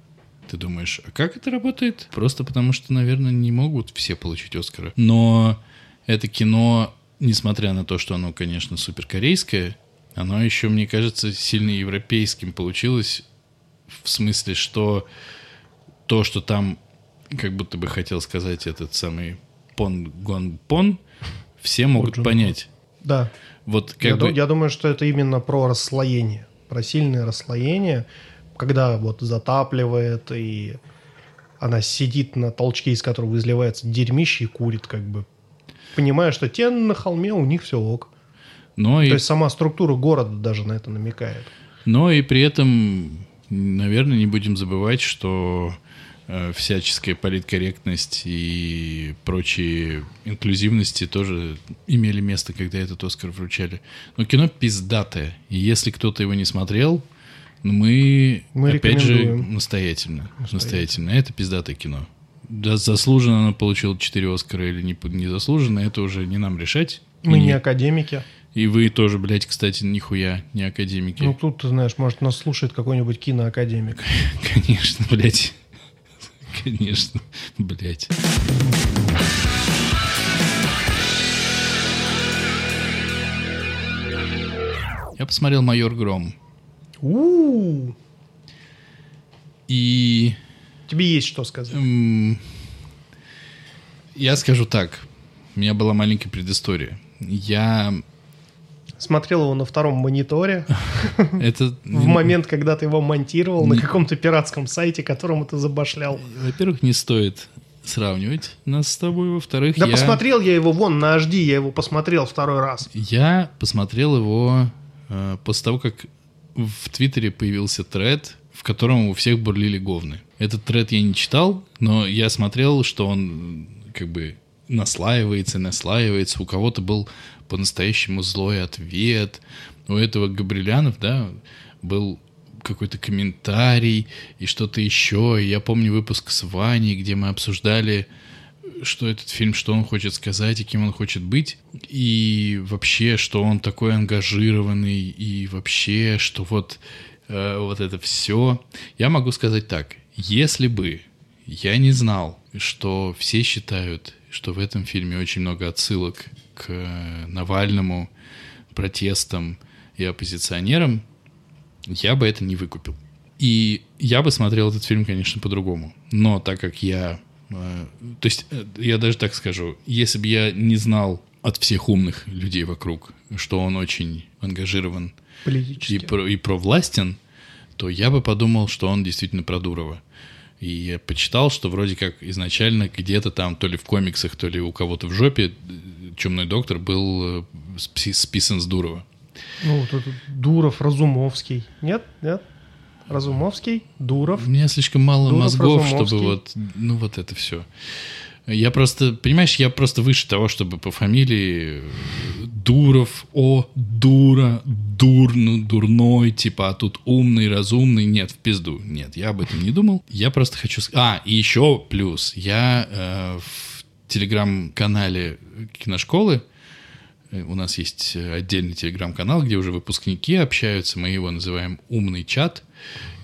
Ты думаешь, а как это работает? Просто потому что, наверное, не могут все получить Оскара. Но это кино, несмотря на то, что оно, конечно, суперкорейское, оно еще, мне кажется, сильно европейским получилось. В смысле, что то, что там, как будто бы хотел сказать этот самый Пон Гон Пон, все могут Джун. понять. Да. Вот как Я, бы... ду- я думаю, что это именно про расслоение, про сильное расслоение, когда вот затапливает и она сидит на толчке, из которого изливается дерьмище и курит, как бы. Понимая, что те на холме, у них все ок. Но и То есть сама структура города даже на это намекает. Но и при этом, наверное, не будем забывать, что э, всяческая политкорректность и прочие инклюзивности тоже имели место, когда этот Оскар вручали. Но кино пиздатое. И если кто-то его не смотрел, мы, Мы опять же, рекомендуем. настоятельно, настоятельно. Это пиздатое кино. Да, заслуженно оно получило 4 Оскара или не, незаслуженно, это уже не нам решать. Мы и, не академики. и вы тоже, блядь, кстати, нихуя не академики. Ну, тут, ты знаешь, может, нас слушает какой-нибудь киноакадемик. Конечно, блядь. Конечно, блядь. Я посмотрел «Майор Гром». у И Тебе есть что сказать. я скажу так. У меня была маленькая предыстория. Я... Смотрел его на втором мониторе Это... в момент, когда ты его монтировал на каком-то пиратском сайте, которому ты забашлял. Во-первых, не стоит сравнивать нас с тобой. Во-вторых, Да я... посмотрел я его вон на HD, я его посмотрел второй раз. Я посмотрел его э, после того, как в Твиттере появился тред, в котором у всех бурлили говны. Этот тред я не читал, но я смотрел, что он как бы наслаивается, наслаивается. У кого-то был по-настоящему злой ответ. У этого Габрилянов, да, был какой-то комментарий и что-то еще. Я помню выпуск с Ваней, где мы обсуждали что этот фильм, что он хочет сказать и кем он хочет быть, и вообще, что он такой ангажированный, и вообще, что вот, э, вот это все. Я могу сказать так, если бы я не знал, что все считают, что в этом фильме очень много отсылок к э, Навальному, протестам и оппозиционерам, я бы это не выкупил. И я бы смотрел этот фильм, конечно, по-другому. Но так как я... э, то есть, э, я даже так скажу, если бы я не знал от всех умных людей вокруг, что он очень ангажирован и, про, и провластен, то я бы подумал, что он действительно про Дурова. И я почитал, что вроде как изначально где-то там, то ли в комиксах, то ли у кого-то в жопе, Чумной доктор был э, спи- списан с Дурова. Ну, тут Дуров, Разумовский. Нет? Нет? Разумовский, Дуров. У меня слишком мало Дуров, мозгов, чтобы вот, ну вот это все. Я просто, понимаешь, я просто выше того, чтобы по фамилии э, Дуров, о, дура, дур, ну, дурной, типа, а тут умный, разумный. Нет, в пизду. Нет, я об этом не думал. Я просто хочу... А, и еще плюс. Я э, в телеграм-канале киношколы Э, У нас есть отдельный телеграм-канал, где уже выпускники общаются. Мы его называем «Умный чат».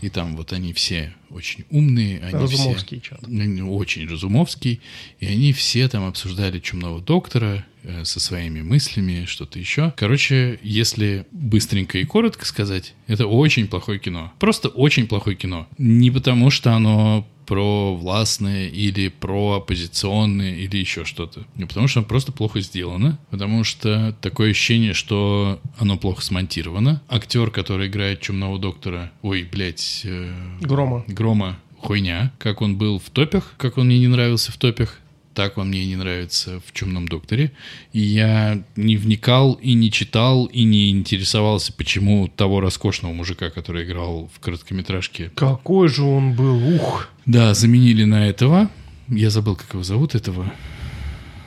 И там вот они все очень умные. Они Разумовский все, чат. Они очень разумовский. И они все там обсуждали «Чумного доктора» э, со своими мыслями, что-то еще. Короче, если быстренько и коротко сказать, это очень плохое кино. Просто очень плохое кино. Не потому, что оно про властное или про оппозиционное или еще что-то. Не потому что оно просто плохо сделано, потому что такое ощущение, что оно плохо смонтировано. Актер, который играет Чумного доктора, ой, блядь, э, Грома. Грома хуйня, как он был в топях, как он мне не нравился в топях, так он мне и не нравится в Чумном докторе. И я не вникал и не читал и не интересовался, почему того роскошного мужика, который играл в короткометражке, Какой же он был, ух. Да, заменили на этого. Я забыл, как его зовут, этого.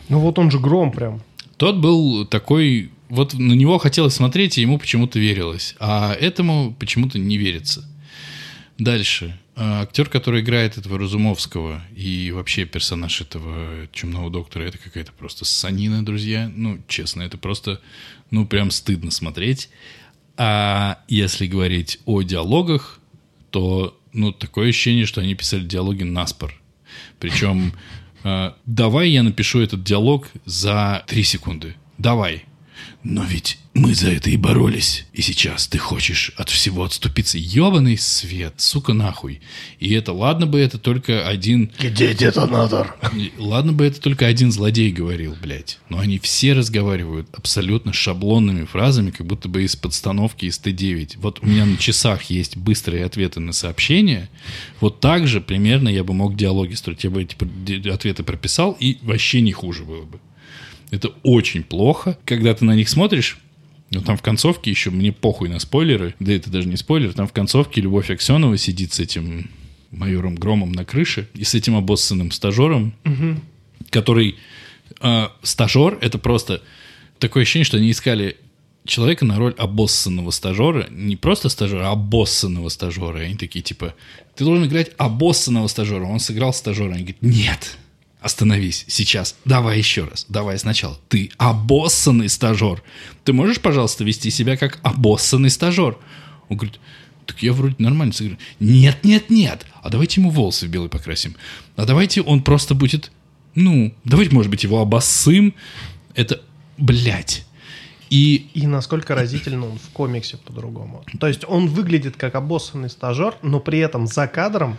Ну вот он же Гром прям. Тот был такой... Вот на него хотелось смотреть, и ему почему-то верилось. А этому почему-то не верится. Дальше. А, Актер, который играет этого Разумовского и вообще персонаж этого Чумного доктора, это какая-то просто санина, друзья. Ну, честно, это просто, ну, прям стыдно смотреть. А если говорить о диалогах, то ну, такое ощущение, что они писали диалоги наспор. Причем э, давай я напишу этот диалог за три секунды. Давай. Но ведь мы за это и боролись. И сейчас ты хочешь от всего отступиться. Ёбаный свет, сука нахуй. И это, ладно бы это только один... Где детонатор? Ладно бы это только один злодей говорил, блядь. Но они все разговаривают абсолютно шаблонными фразами, как будто бы из подстановки из Т9. Вот у меня на часах есть быстрые ответы на сообщения. Вот так же примерно я бы мог диалоги строить. Я бы эти ответы прописал, и вообще не хуже было бы. Это очень плохо. Когда ты на них смотришь, ну, там в концовке еще, мне похуй на спойлеры, да это даже не спойлер, там в концовке Любовь Аксенова сидит с этим майором Громом на крыше и с этим обоссанным стажером, угу. который... Э, стажер — это просто такое ощущение, что они искали человека на роль обоссанного стажера, не просто стажера, а обоссанного стажера. И они такие, типа, ты должен играть обоссанного стажера. Он сыграл стажера. Они говорят, нет, Остановись сейчас. Давай еще раз. Давай сначала. Ты обоссанный стажер. Ты можешь, пожалуйста, вести себя как обоссанный стажер? Он говорит, так я вроде нормально сыграю. Нет, нет, нет. А давайте ему волосы в белый покрасим. А давайте он просто будет, ну, давайте, может быть, его обоссым. Это, блядь. И... и насколько разительно он в комиксе по-другому. То есть он выглядит как обоссанный стажер, но при этом за кадром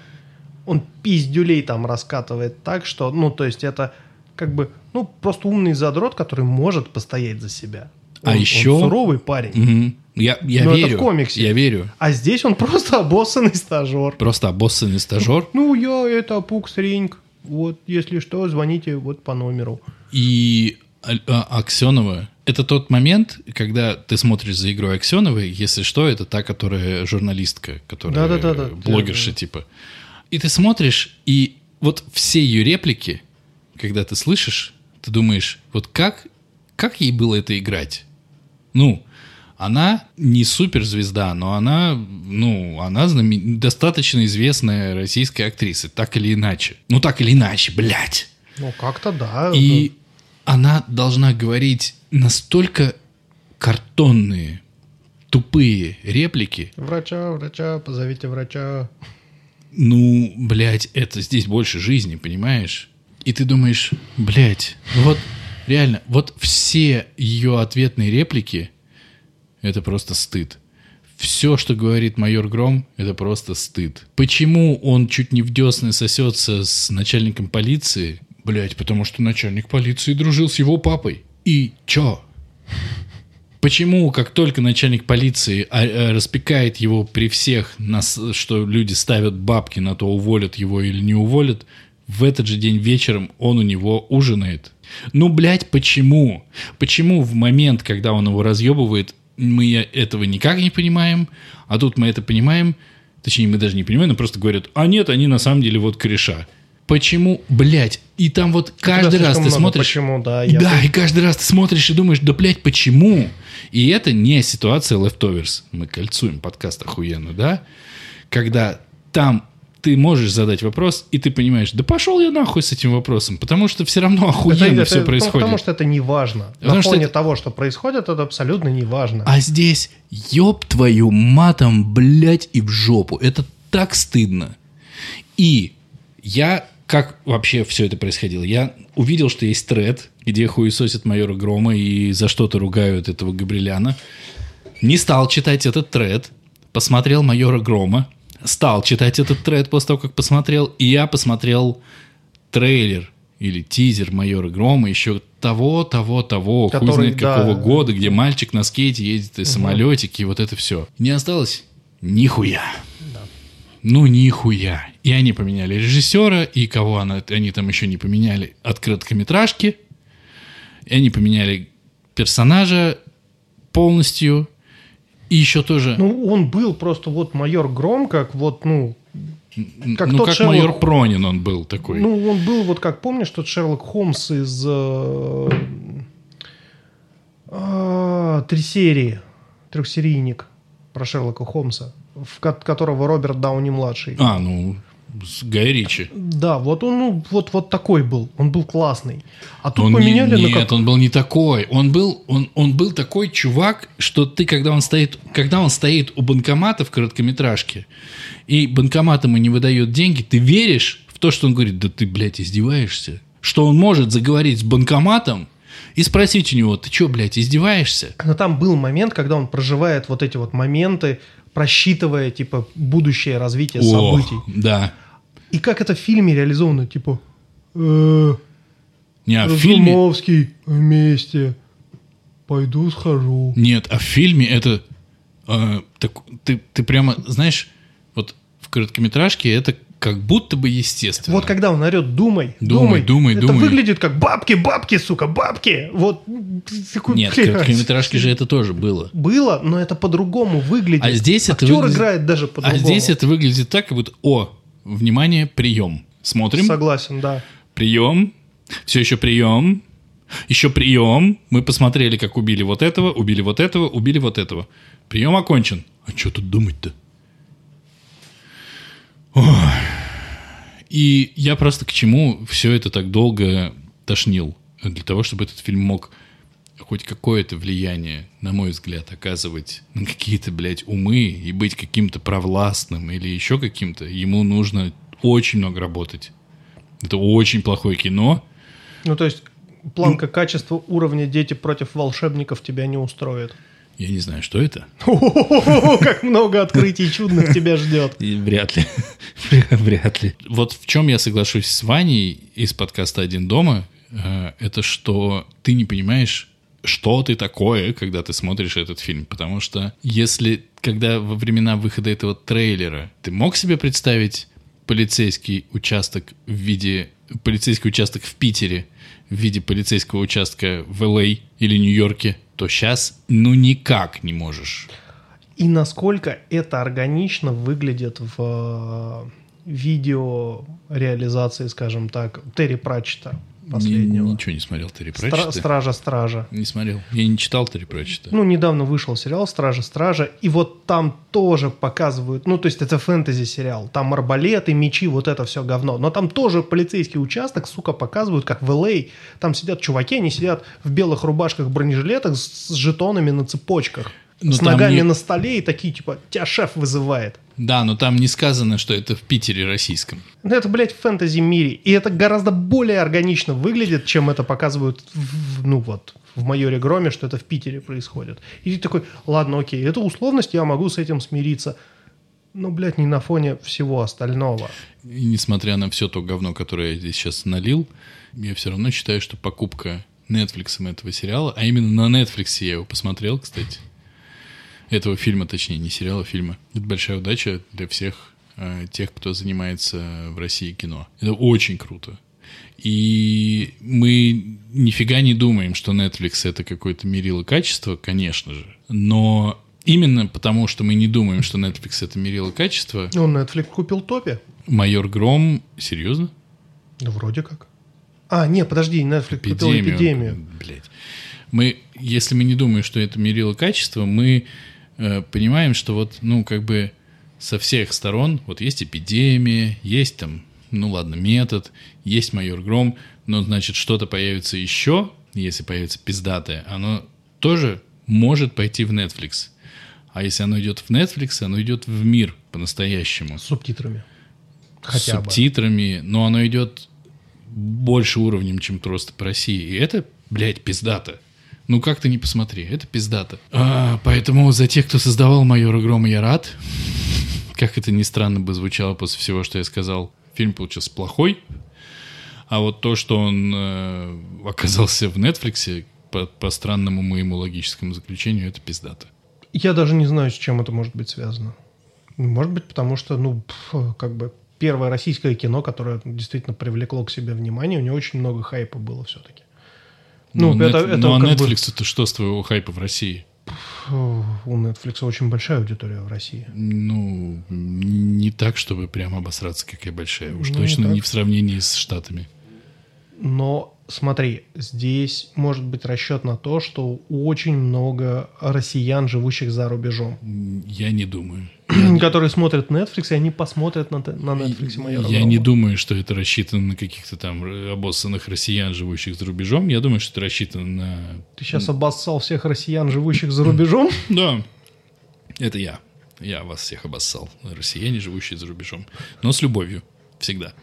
он пиздюлей там раскатывает так, что, ну, то есть это как бы, ну, просто умный задрот, который может постоять за себя. А он, а еще... Он суровый парень. Угу. Я, я Но верю. это в комиксе. Я верю. А здесь он просто обоссанный стажер. Просто обоссанный стажер. Ну, я это Пукс Ринг. Вот, если что, звоните вот по номеру. И а, Аксенова это тот момент, когда ты смотришь за игрой Аксеновой, если что, это та, которая журналистка, которая да, да, да, да, блогерша да, да. типа. И ты смотришь, и вот все ее реплики, когда ты слышишь, ты думаешь, вот как, как ей было это играть? Ну, она не суперзвезда, но она, ну, она знамен... достаточно известная российская актриса, так или иначе. Ну, так или иначе, блядь. Ну, как-то да. И она должна говорить настолько картонные, тупые реплики. Врача, врача, позовите врача ну, блядь, это здесь больше жизни, понимаешь? И ты думаешь, блядь, вот реально, вот все ее ответные реплики, это просто стыд. Все, что говорит майор Гром, это просто стыд. Почему он чуть не в десны сосется с начальником полиции? Блять, потому что начальник полиции дружил с его папой. И чё? Почему, как только начальник полиции а, а, распекает его при всех, что люди ставят бабки на то, уволят его или не уволят, в этот же день вечером он у него ужинает? Ну, блядь, почему? Почему в момент, когда он его разъебывает, мы этого никак не понимаем, а тут мы это понимаем, точнее, мы даже не понимаем, но просто говорят, а нет, они на самом деле вот кореша. Почему, блядь, и там вот каждый раз ты смотришь... Почему, да. Я да, и каждый раз ты смотришь и думаешь, да, блядь, почему? И это не ситуация leftovers. Мы кольцуем подкаст охуенно, да? Когда там ты можешь задать вопрос, и ты понимаешь, да пошел я нахуй с этим вопросом, потому что все равно охуенно это, все это, происходит. Потому что это не важно. Потому На фоне это... того, что происходит, это абсолютно не важно. А здесь, ёб твою матом, блядь, и в жопу. Это так стыдно. И я как вообще все это происходило? Я увидел, что есть тред, где хуесосят майора Грома и за что-то ругают этого Габриляна. Не стал читать этот тред, посмотрел майора Грома, стал читать этот тред после того, как посмотрел, и я посмотрел трейлер или тизер майора Грома еще того, того, того, Который, хуй знает да. какого года, где мальчик на скейте едет и угу. самолетики, и вот это все. Не осталось нихуя. Ну, нихуя. И они поменяли режиссера, и кого она, они там еще не поменяли от короткометражки. И они поменяли персонажа полностью. И еще тоже... Ну, он был просто вот майор Гром, как вот, ну... Как ну, как Шерлок... майор Пронин он был такой. Ну, он был вот, как помнишь, тот Шерлок Холмс из... Э, э, три серии. Трехсерийник про Шерлока Холмса в которого Роберт Дауни младший. А, ну, с Гай Ричи. Да, вот он ну, вот, вот такой был. Он был классный. А тут Он не- поменяли на нет, как... он был не такой. Он был, он, он был такой чувак, что ты, когда он стоит, когда он стоит у банкомата в короткометражке, и банкомат ему не выдает деньги, ты веришь в то, что он говорит, да ты, блядь, издеваешься? Что он может заговорить с банкоматом и спросить у него, ты что, блядь, издеваешься? Но там был момент, когда он проживает вот эти вот моменты, просчитывая, типа, будущее развитие О, событий. да. И как это в фильме реализовано, типа... э, Не, а в фильме... Разумовский вместе. Пойду схожу. Нет, а в фильме это... э, так, ты, ты прямо, знаешь, вот в короткометражке это как будто бы естественно. Вот когда он орет «думай, Думай, думай, это думай. выглядит как «бабки, бабки, сука, бабки». Вот такой, Нет, блядь, короткометражке же это тоже было. Было, но это по-другому выглядит. А здесь это Актер выглядит- играет даже А по-другому. здесь это выглядит так, как будто, о, внимание, прием. Смотрим, Согласен, да. прием, все еще прием, еще прием. Мы посмотрели, как убили вот этого, убили вот этого, убили вот этого. Прием окончен. А что тут думать-то? И я просто к чему все это так долго тошнил? Для того, чтобы этот фильм мог хоть какое-то влияние, на мой взгляд, оказывать на какие-то, блядь, умы и быть каким-то провластным или еще каким-то, ему нужно очень много работать. Это очень плохое кино. Ну, то есть, планка качества уровня «Дети против волшебников» тебя не устроит. Я не знаю, что это. О, Как много открытий чудных тебя ждет. И вряд ли. вряд ли. Вот в чем я соглашусь с Ваней из подкаста «Один дома», э, это что ты не понимаешь, что ты такое, когда ты смотришь этот фильм. Потому что если, когда во времена выхода этого трейлера, ты мог себе представить полицейский участок в виде... Полицейский участок в Питере в виде полицейского участка в Л.А. или Нью-Йорке, то сейчас ну никак не можешь. И насколько это органично выглядит в э, видео реализации, скажем так, Терри Пратчета последнего. Ни- Ничего не смотрел Терри Пратчета. Стража-стража. Не смотрел. Я не читал Терри Пратчета. Ну, недавно вышел сериал «Стража-стража», и вот там тоже показывают, ну, то есть это фэнтези-сериал, там арбалеты, мечи, вот это все говно, но там тоже полицейский участок, сука, показывают, как в Л.А. там сидят чуваки, они сидят в белых рубашках, бронежилетах с жетонами на цепочках, Ну, с ногами не- на столе и такие, типа, тебя шеф вызывает. Да, но там не сказано, что это в Питере российском. Ну, это, блядь, в фэнтези-мире. И это гораздо более органично выглядит, чем это показывают, в- ну вот, в майоре Громе, что это в Питере происходит. И ты такой, ладно, окей, это условность, я могу с этим смириться. Но, блядь, не на фоне всего остального. И несмотря на все то говно, которое я здесь сейчас налил, я все равно считаю, что покупка Netflix этого сериала, а именно на Netflix я его посмотрел, кстати, этого фильма, точнее, не сериала, а фильма. Это большая удача для всех э, тех, кто занимается в России кино. Это очень круто. И мы нифига не думаем, что Netflix это какое-то мерило качества, конечно же. Но именно потому, что мы не думаем, что Netflix это мерило качества, Ну, Netflix купил Топи. Майор Гром, серьезно? Да вроде как. А, нет, подожди, Netflix купил эпидемию. Блядь. Мы, если мы не думаем, что это мерило качества, мы э, понимаем, что вот, ну, как бы со всех сторон, вот есть эпидемия, есть там, ну ладно, метод, есть майор Гром, но значит что-то появится еще, если появится пиздатое, оно тоже может пойти в Netflix. А если оно идет в Netflix, оно идет в мир по-настоящему С субтитрами. с Хотя бы. субтитрами, но оно идет больше уровнем, чем просто по России. И это, блядь, пиздата. Ну как ты не посмотри, это пиздата. А, поэтому за тех, кто создавал майора Грома, я рад. Как это ни странно бы звучало после всего, что я сказал. Фильм получился плохой. А вот то, что он э, оказался в Netflix, по, по странному моему логическому заключению, это пиздата. Я даже не знаю, с чем это может быть связано. Может быть, потому что, ну, как бы первое российское кино, которое действительно привлекло к себе внимание, у него очень много хайпа было все-таки. Ну, Ну, это, Нет- это ну а как бы, Netflix это что с твоего хайпа в России? у Netflix очень большая аудитория в России. Ну, не так, чтобы прям обосраться, какая большая. Уж Ну, не точно так. не в сравнении с Штатами. Но Смотри, здесь может быть расчет на то, что очень много россиян, живущих за рубежом, Я не думаю. которые смотрят Netflix, и они посмотрят на, на Netflix «Майора Я Грома». не думаю, что это рассчитано на каких-то там э, обоссанных россиян, живущих за рубежом. Я думаю, что это рассчитано на... Ты сейчас обоссал всех россиян, живущих за рубежом? Да, это я. Я вас всех обоссал. Россияне, живущие за рубежом. Но с любовью. Всегда.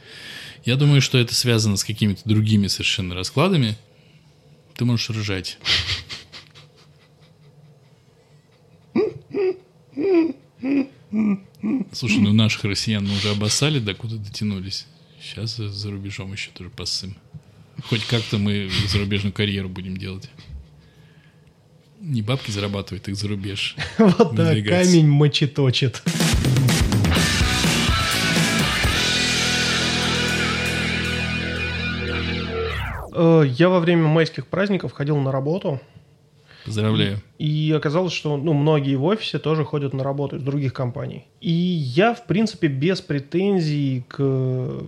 Я думаю, что это связано с какими-то другими совершенно раскладами. Ты можешь ржать. Слушай, ну наших россиян мы уже обоссали, до куда дотянулись. Сейчас за рубежом еще тоже поссым. Хоть как-то мы зарубежную карьеру будем делать. Не бабки зарабатывать, их за рубеж. Вот да, Выдвигаться. камень мочеточит. Э, Я во время майских праздников ходил на работу, Поздравляю. и оказалось, что ну, многие в офисе тоже ходят на работу из других компаний. И я, в принципе, без претензий к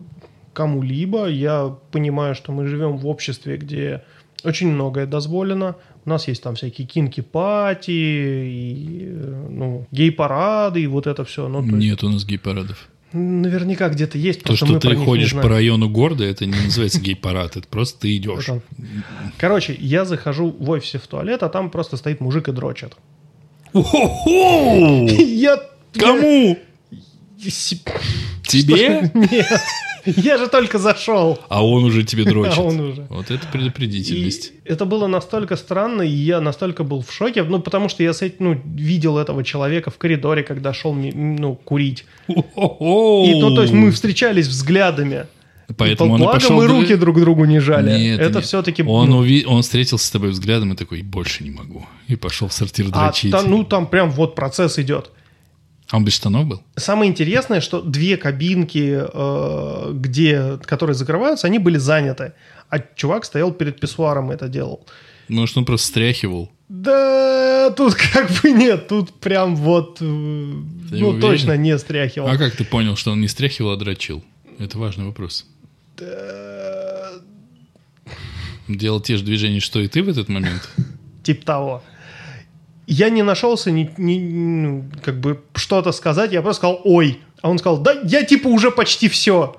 кому-либо. Я понимаю, что мы живем в обществе, где очень многое дозволено. У нас есть там всякие кинки-пати, и, э, ну, гей-парады, и вот это все. Ну, то есть, Нет у нас гей-парадов. Наверняка где-то есть, То, что ты ходишь по району города, это не называется гей-парад, это просто ты идешь. Короче, я захожу в офисе в туалет, а там просто стоит мужик и дрочит. Я... Кому? Тебе? Нет. Я же только зашел. А он уже тебе дрочит. А он уже. Вот это И предупредительность. это было настолько странно, и я настолько был в шоке, ну, потому что я с этим, ну, видел этого человека в коридоре, когда шел, ну, курить. О-хо-хо! И, ну, то есть мы встречались взглядами. Поэтому и, он и благо пошел... мы руки друг другу не жали. Нет, это нет. все-таки... Он, ну, уви- он встретился с тобой взглядом и такой, больше не могу. И пошел в сортир а дрочить. там, ну, там прям вот процесс идет. Он без штанов был? Самое интересное, что две кабинки, э, где, которые закрываются, они были заняты. А чувак стоял перед писсуаром и это делал. Может, он просто стряхивал. Да, тут как бы нет, тут прям вот, э, ну уверен? точно не стряхивал. А как ты понял, что он не стряхивал, а дрочил? Это важный вопрос. Да, Делал те же движения, что и ты в этот момент? Типа того. Я не нашелся ни, ни- ну, как бы что-то сказать, я просто сказал «Ой». А он сказал «Да я типа уже почти все».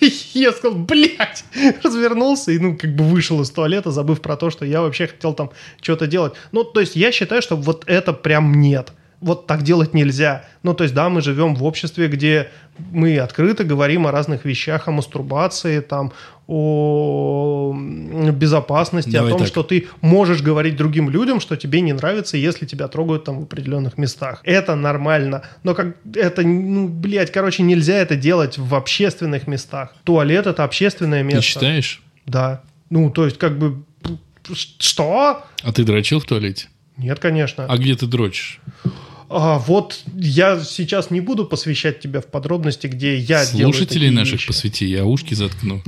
Я сказал, блядь, развернулся и, ну, как бы вышел из туалета, забыв про то, что я вообще хотел там что-то делать. Ну, то есть я считаю, что вот это прям нет. Вот так делать нельзя. Ну, то есть, да, мы живем в обществе, где мы открыто говорим о разных вещах, о мастурбации, там, о безопасности, Давай о том, так. что ты можешь говорить другим людям, что тебе не нравится, если тебя трогают там в определенных местах. Это нормально. Но как это, ну, блядь, короче, нельзя это делать в общественных местах. Туалет это общественное место. Ты считаешь? Да. Ну, то есть, как бы, что? А ты дрочил в туалете? Нет, конечно. А где ты дрочишь? А, вот я сейчас не буду посвящать тебя в подробности, где я делаю Слушателей наших вещи. посвяти, я ушки заткну.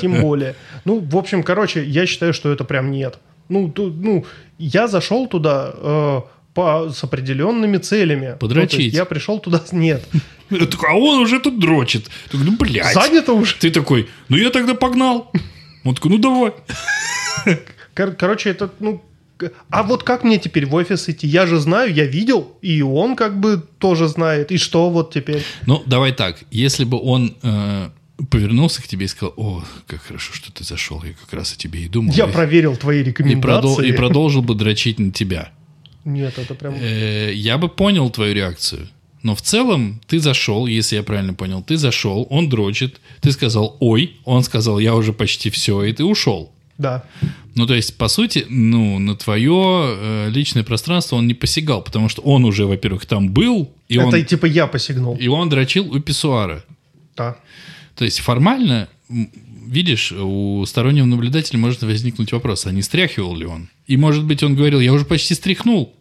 Тем более. Ну, в общем, короче, я считаю, что это прям нет. Ну, ту- ну я зашел туда э, по, с определенными целями. Ну, Подрочить. есть я пришел туда... Нет. А он уже тут дрочит. Ну, блядь. Занято уже. Ты такой, ну я тогда погнал. Он такой, ну давай. Кор- короче, это, ну... А вот как мне теперь в офис идти? Я же знаю, я видел, и он как бы тоже знает. И что вот теперь? Ну, давай так. Если бы он э, повернулся к тебе и сказал, о, как хорошо, что ты зашел, я как раз о тебе и думал. Я И- проверил твои и, рекомендации. продол- и продолжил бы дрочить на тебя. Нет, это прям... Э, я бы понял твою реакцию. Но в целом ты зашел, если я правильно понял, ты зашел, он дрочит, ты сказал «ой», он сказал «я уже почти все», и ты ушел. Да. Ну, то есть, по сути, ну, на твое э, личное пространство он не посягал, потому что он уже, во-первых, там был, и, это он, типа я посигнул. и он дрочил у писсуара. Да. То есть, формально, видишь, у стороннего наблюдателя может возникнуть вопрос, а не стряхивал ли он? И, может быть, он говорил, я уже почти стряхнул.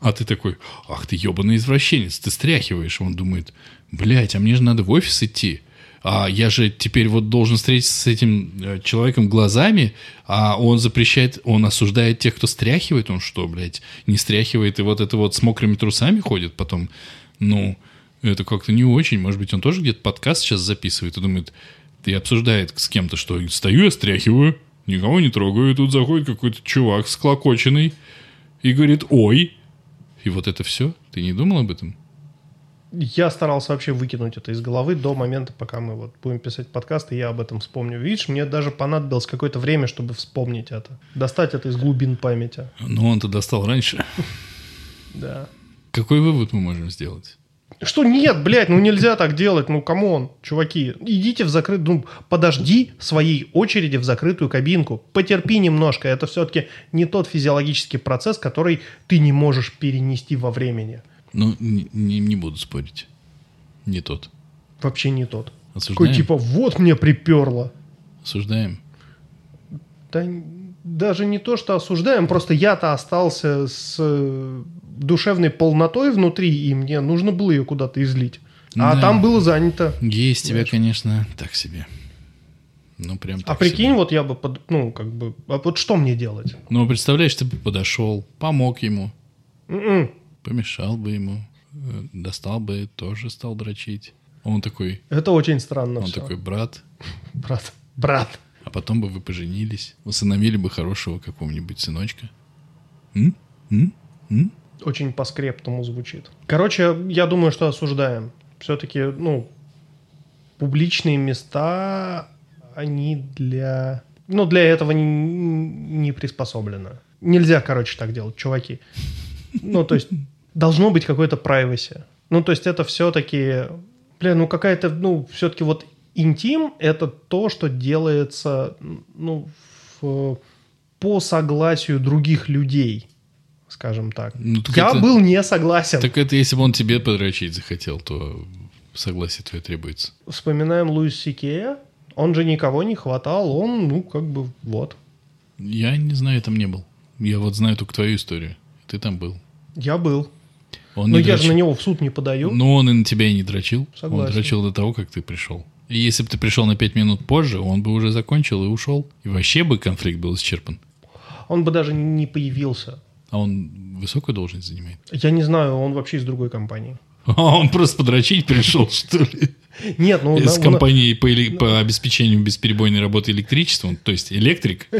А ты такой, ах ты ебаный извращенец, ты стряхиваешь. Он думает, блядь, а мне же надо в офис идти. А я же теперь вот должен встретиться с этим э, человеком глазами, а он запрещает, он осуждает тех, кто стряхивает. Он что, блядь, не стряхивает и вот это вот с мокрыми трусами ходит потом? Ну, это как-то не очень. Может быть, он тоже где-то подкаст сейчас записывает и думает, и обсуждает с кем-то, что стою, я стряхиваю, никого не трогаю, и тут заходит какой-то чувак склокоченный и говорит «Ой!» И вот это все? Ты не думал об этом? Я старался вообще выкинуть это из головы до момента, пока мы вот будем писать подкаст, и я об этом вспомню. Видишь, мне даже понадобилось какое-то время, чтобы вспомнить это. Достать это из глубин памяти. Ну, он-то достал раньше. Да. Какой вывод мы можем сделать? Что нет, блядь, ну нельзя так делать, ну come on, чуваки. Идите в закрытую, ну подожди своей очереди в закрытую кабинку. Потерпи немножко, это все-таки не тот физиологический процесс, который ты не можешь перенести во времени. Ну, не, не- не буду спорить. Не тот. Вообще не тот. Осуждаем? Такой типа, вот мне приперло. Осуждаем. Да даже не то, что осуждаем, просто я-то остался с э, душевной полнотой внутри, и мне нужно было ее куда-то излить. А Да. там было занято. Есть тебя, конечно, так себе. Ну, прям А так прикинь, себе. вот я бы, под- ну, как бы, а вот что мне делать? Ну, представляешь, ты бы подошел, помог ему, М-м. Помешал бы ему, э, достал бы, тоже стал дрочить. Он такой, Это очень странно он всё. такой, брат, Брат, брат. а потом бы вы поженились, усыновили бы хорошего какого-нибудь сыночка. М? М? М? Очень по скрептуму звучит. Короче, я думаю, что осуждаем. Все-таки, ну, публичные места, они для... Ну, для этого не, не приспособлены. Нельзя, короче, так делать, чуваки. Ну, то есть, должно быть какое-то privacy. Ну, то есть, это все-таки... Бля, ну, какая-то, ну, все-таки вот интим – это то, что делается, ну, в- по согласию других людей, скажем так. Ну, так Я это- был не согласен. Так это если бы он тебе подрочить захотел, то согласие твое требуется. Вспоминаем Луис Сикея. Он же никого не хватал, он, ну, как бы, вот. Я не знаю, я там не был. Я вот знаю только твою историю. Ты там был. Я был. Он Но я же дрочил. на него в суд не подаю. Ну, он и на тебя и не дрочил. Согласен. Он дрочил до того, как ты пришел. И если бы ты пришел на пять минут позже, он бы уже закончил и ушел. И вообще бы конфликт был исчерпан. Он бы даже не появился. А он высокую должность занимает. Я не знаю, он вообще из другой компании. А он просто подрочить пришел, что ли? Нет, ну... Из на- компании по, обеспечению бесперебойной работы электричества, он- то есть электрик.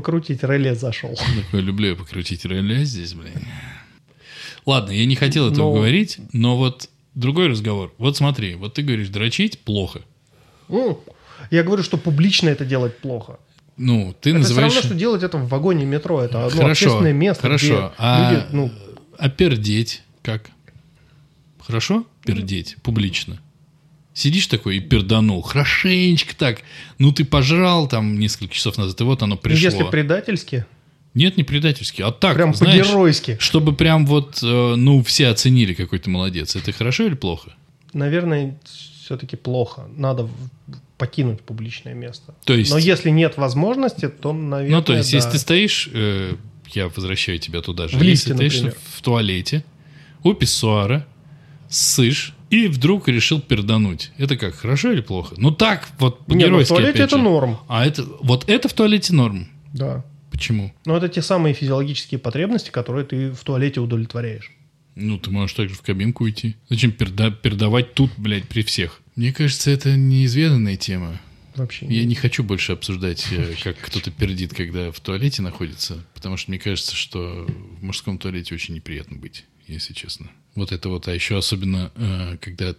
покрутить реле зашел. Такой, люблю я покрутить реле здесь, блин. Ладно, я не хотел этого Но- говорить, но вот другой разговор. Вот смотри, вот ты говоришь, дрочить плохо. Ну, Я говорю, что публично это делать плохо. Ну, ты Это все называешь... равно, что делать это в вагоне метро. Это одно Хорошо, общественное место, хорошо. где А, люди, ну, а пердеть как? Хорошо? Пердеть публично. Сидишь такой и перданул. Хорошенечко так. Ну, ты пожрал там несколько часов назад, и вот оно пришло. если предательски, Нет, не предательски, а так, прям знаешь, по-геройски. чтобы прям вот, э, ну, все оценили, какой ты молодец. Это хорошо или плохо? Наверное, все-таки плохо. Надо покинуть публичное место. То есть- Но если нет возможности, то, наверное, ну, то есть, да. если ты стоишь, э, я возвращаю тебя туда же. В лифте, если ты стоишь например. в туалете, у писсуара, ссышь, и вдруг решил пердануть. Это как, хорошо или плохо? Ну так, вот Не, ну, в по-геройски, туалете это же. норм. А это, вот это в туалете норм. Да. Почему? Но это те самые физиологические потребности, которые ты в туалете удовлетворяешь. Ну, ты можешь также в кабинку уйти. Зачем перда- пердавать тут, блядь, при всех? Мне кажется, это неизведанная тема. Вообще. Я не хочу больше обсуждать, э, как кто-то пердит, когда в туалете находится, потому что мне кажется, что в мужском туалете очень неприятно быть, если честно. Вот это вот, а еще особенно, э, когда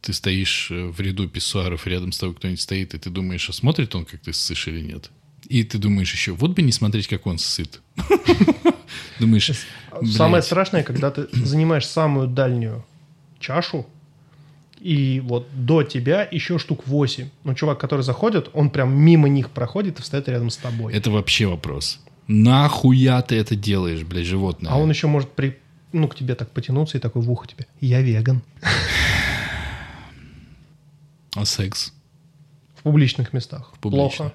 ты стоишь э, в ряду писсуаров, рядом с тобой кто-нибудь стоит, и ты думаешь, а смотрит он, как ты ссышь или нет? И ты думаешь еще, вот бы не смотреть, как он сыт. Думаешь, Самое блядь, страшное, когда ты занимаешь самую дальнюю чашу, и вот до тебя еще штук 8. Но чувак, который заходит, он прям мимо них проходит и встает рядом с тобой. это вообще вопрос. Нахуя ты это делаешь, блядь, животное? А он еще может при... ну, к тебе так потянуться и такой в ухо тебе. Я веган. А секс? В публичных местах. Публично. Плохо.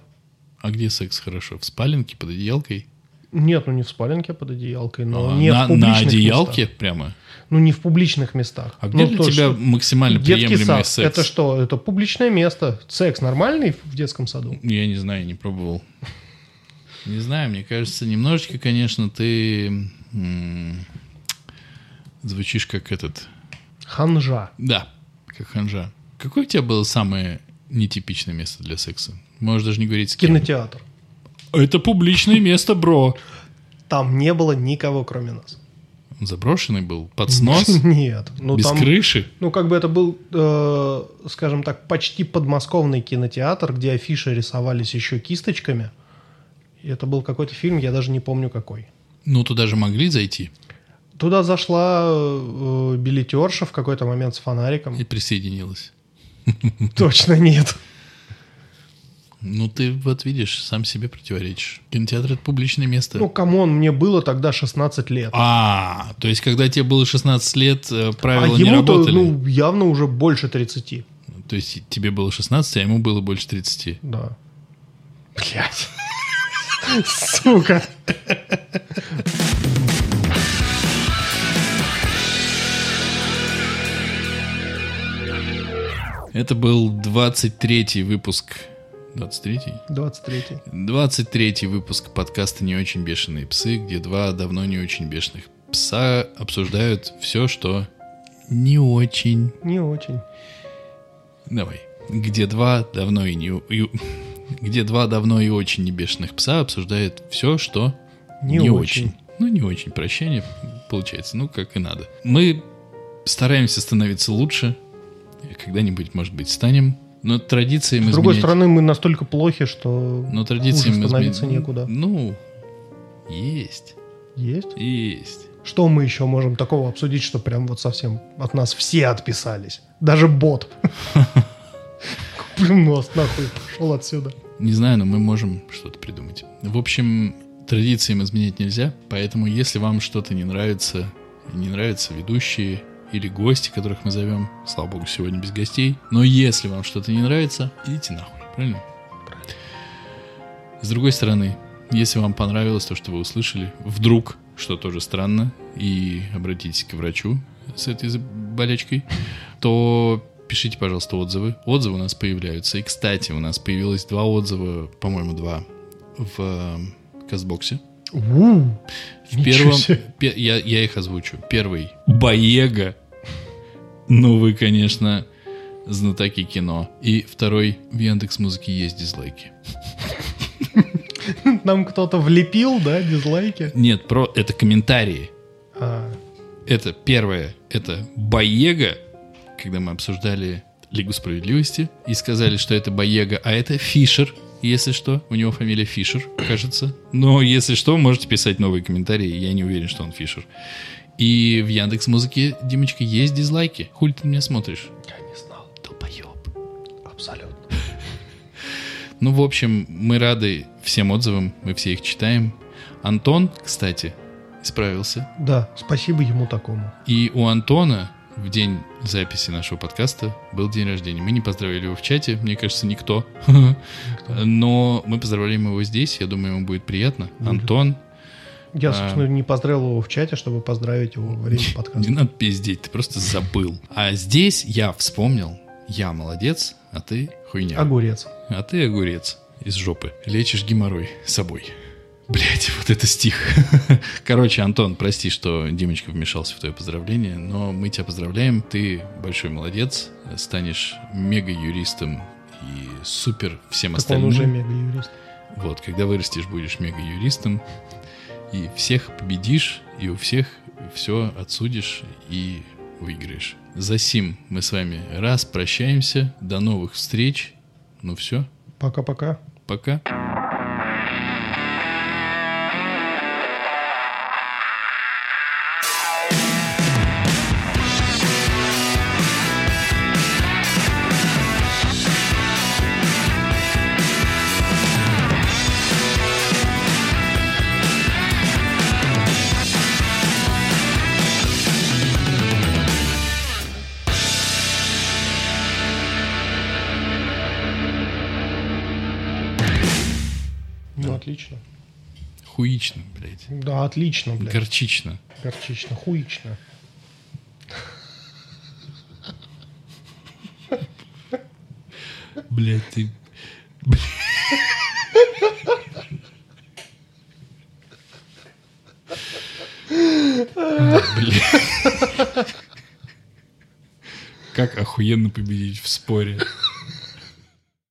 А где секс хорошо? В спаленке, под одеялкой? Нет, ну не в спаленке под одеялкой, но А, не на, в публичных на одеялке местах. прямо? Ну не в публичных местах. А где Ну, для то, тебя максимально приемлемый сад. секс? Это что? Это публичное место. Секс нормальный в детском саду? Я не знаю, не пробовал. Не знаю, мне кажется, немножечко, конечно, ты звучишь как этот... Ханжа. Да, как ханжа. Какое у тебя было самое нетипичное место для секса? Можешь даже не говорить с кем. Кинотеатр. Это публичное место, бро. Там не было никого, кроме нас. Заброшенный был, под снос, Нет. Ну, без там, крыши. ну, как бы это был, э, скажем так, почти подмосковный кинотеатр, где афиши рисовались еще кисточками. И это был какой-то фильм, я даже не помню какой. Ну, туда же могли зайти Туда зашла э, билетерша в какой-то момент с фонариком. и присоединилась. Точно нет. Ну, ты вот видишь, сам себе противоречишь. Кинотеатр — это публичное место. Ну, come on, мне было тогда 16 лет. А, то есть, когда тебе было 16 лет, э, правила а не работали? ну, явно уже больше 30. То есть, тебе было 16, а ему было больше 30. Да. Блять. Сука. Это был 23-й выпуск. 23-й? 23. 23-й выпуск подкаста «Не очень бешеные псы», где два давно не очень бешеных пса обсуждают все, что не очень. Не очень. Давай. Где два давно и не... и- Где два давно и очень не бешеных пса обсуждают все, что Не очень. Ну, не очень. Прощание получается. Ну, как и надо. Мы стараемся становиться лучше. Когда-нибудь, может быть, станем. Но традиции мы С другой изменять- стороны, мы настолько плохи, что Но традиции хуже становиться измен- некуда. Ну, есть. есть. Есть. Что мы еще можем такого обсудить, что прям вот совсем от нас все отписались? Даже бот. Блин, нос нахуй пошел отсюда. Не знаю, но мы можем что-то придумать. В общем, традициям изменять нельзя, поэтому если вам что-то не нравится, не нравятся ведущие или гости, которых мы зовем, слава богу, сегодня без гостей, но если вам что-то не нравится, идите нахуй, правильно? С другой стороны, если вам понравилось то, что вы услышали, вдруг, что тоже странно, и обратитесь к врачу с этой болячкой, то пишите, пожалуйста, отзывы. Отзывы у нас появляются. И, кстати, у нас появилось два отзыва, по-моему, два в э, Кастбоксе. У, В первом... пе- я, я их озвучу. Первый. Боега. Ну, вы, конечно, знатоки кино. И второй. В Яндекс Музыке есть дизлайки. Нам кто-то влепил, да, дизлайки? Нет, про это комментарии. А, Это первое. Это Боега, когда мы обсуждали Лигу Справедливости и сказали, что это Боега, а это Фишер, если что. У него фамилия Фишер, кажется. Но если что, можете писать новые комментарии. Я не уверен, что он Фишер. И в Яндекс Музыке, Димочка, есть дизлайки. Хуль ты меня смотришь? я не знал. Долбоеб. Абсолютно. Ну, в общем, мы рады всем отзывам, мы все их читаем. Антон, кстати, исправился. Да, спасибо ему такому. И у Антона в день записи нашего подкаста был день рождения. Мы не поздравили его в чате, мне кажется, никто. Но мы поздравляем его здесь, я думаю, ему будет приятно. Антон, Я, А. собственно, не поздравил его в чате, чтобы поздравить его во время не подкаста. надо пиздеть, ты просто забыл. А здесь я вспомнил, я молодец, а ты хуйня. Огурец. А ты огурец из жопы. Лечишь геморрой собой. Блять, вот это стих. Короче, Антон, прости, что Димочка вмешался в твое поздравление, но мы тебя поздравляем. Ты большой молодец, станешь мега-юристом и супер всем Так он остальным. уже мега-юрист. Вот, когда вырастешь, будешь мега-юристом, и всех победишь, и у всех все отсудишь и выиграешь. За сим мы с вами раз прощаемся. До новых встреч. Ну все, Пока-пока. пока. Ну, Хуично, блядь. Да, отлично, блядь. Горчично. Горчично, хуично. Блядь, ты... Блядь. Как охуенно победить в споре.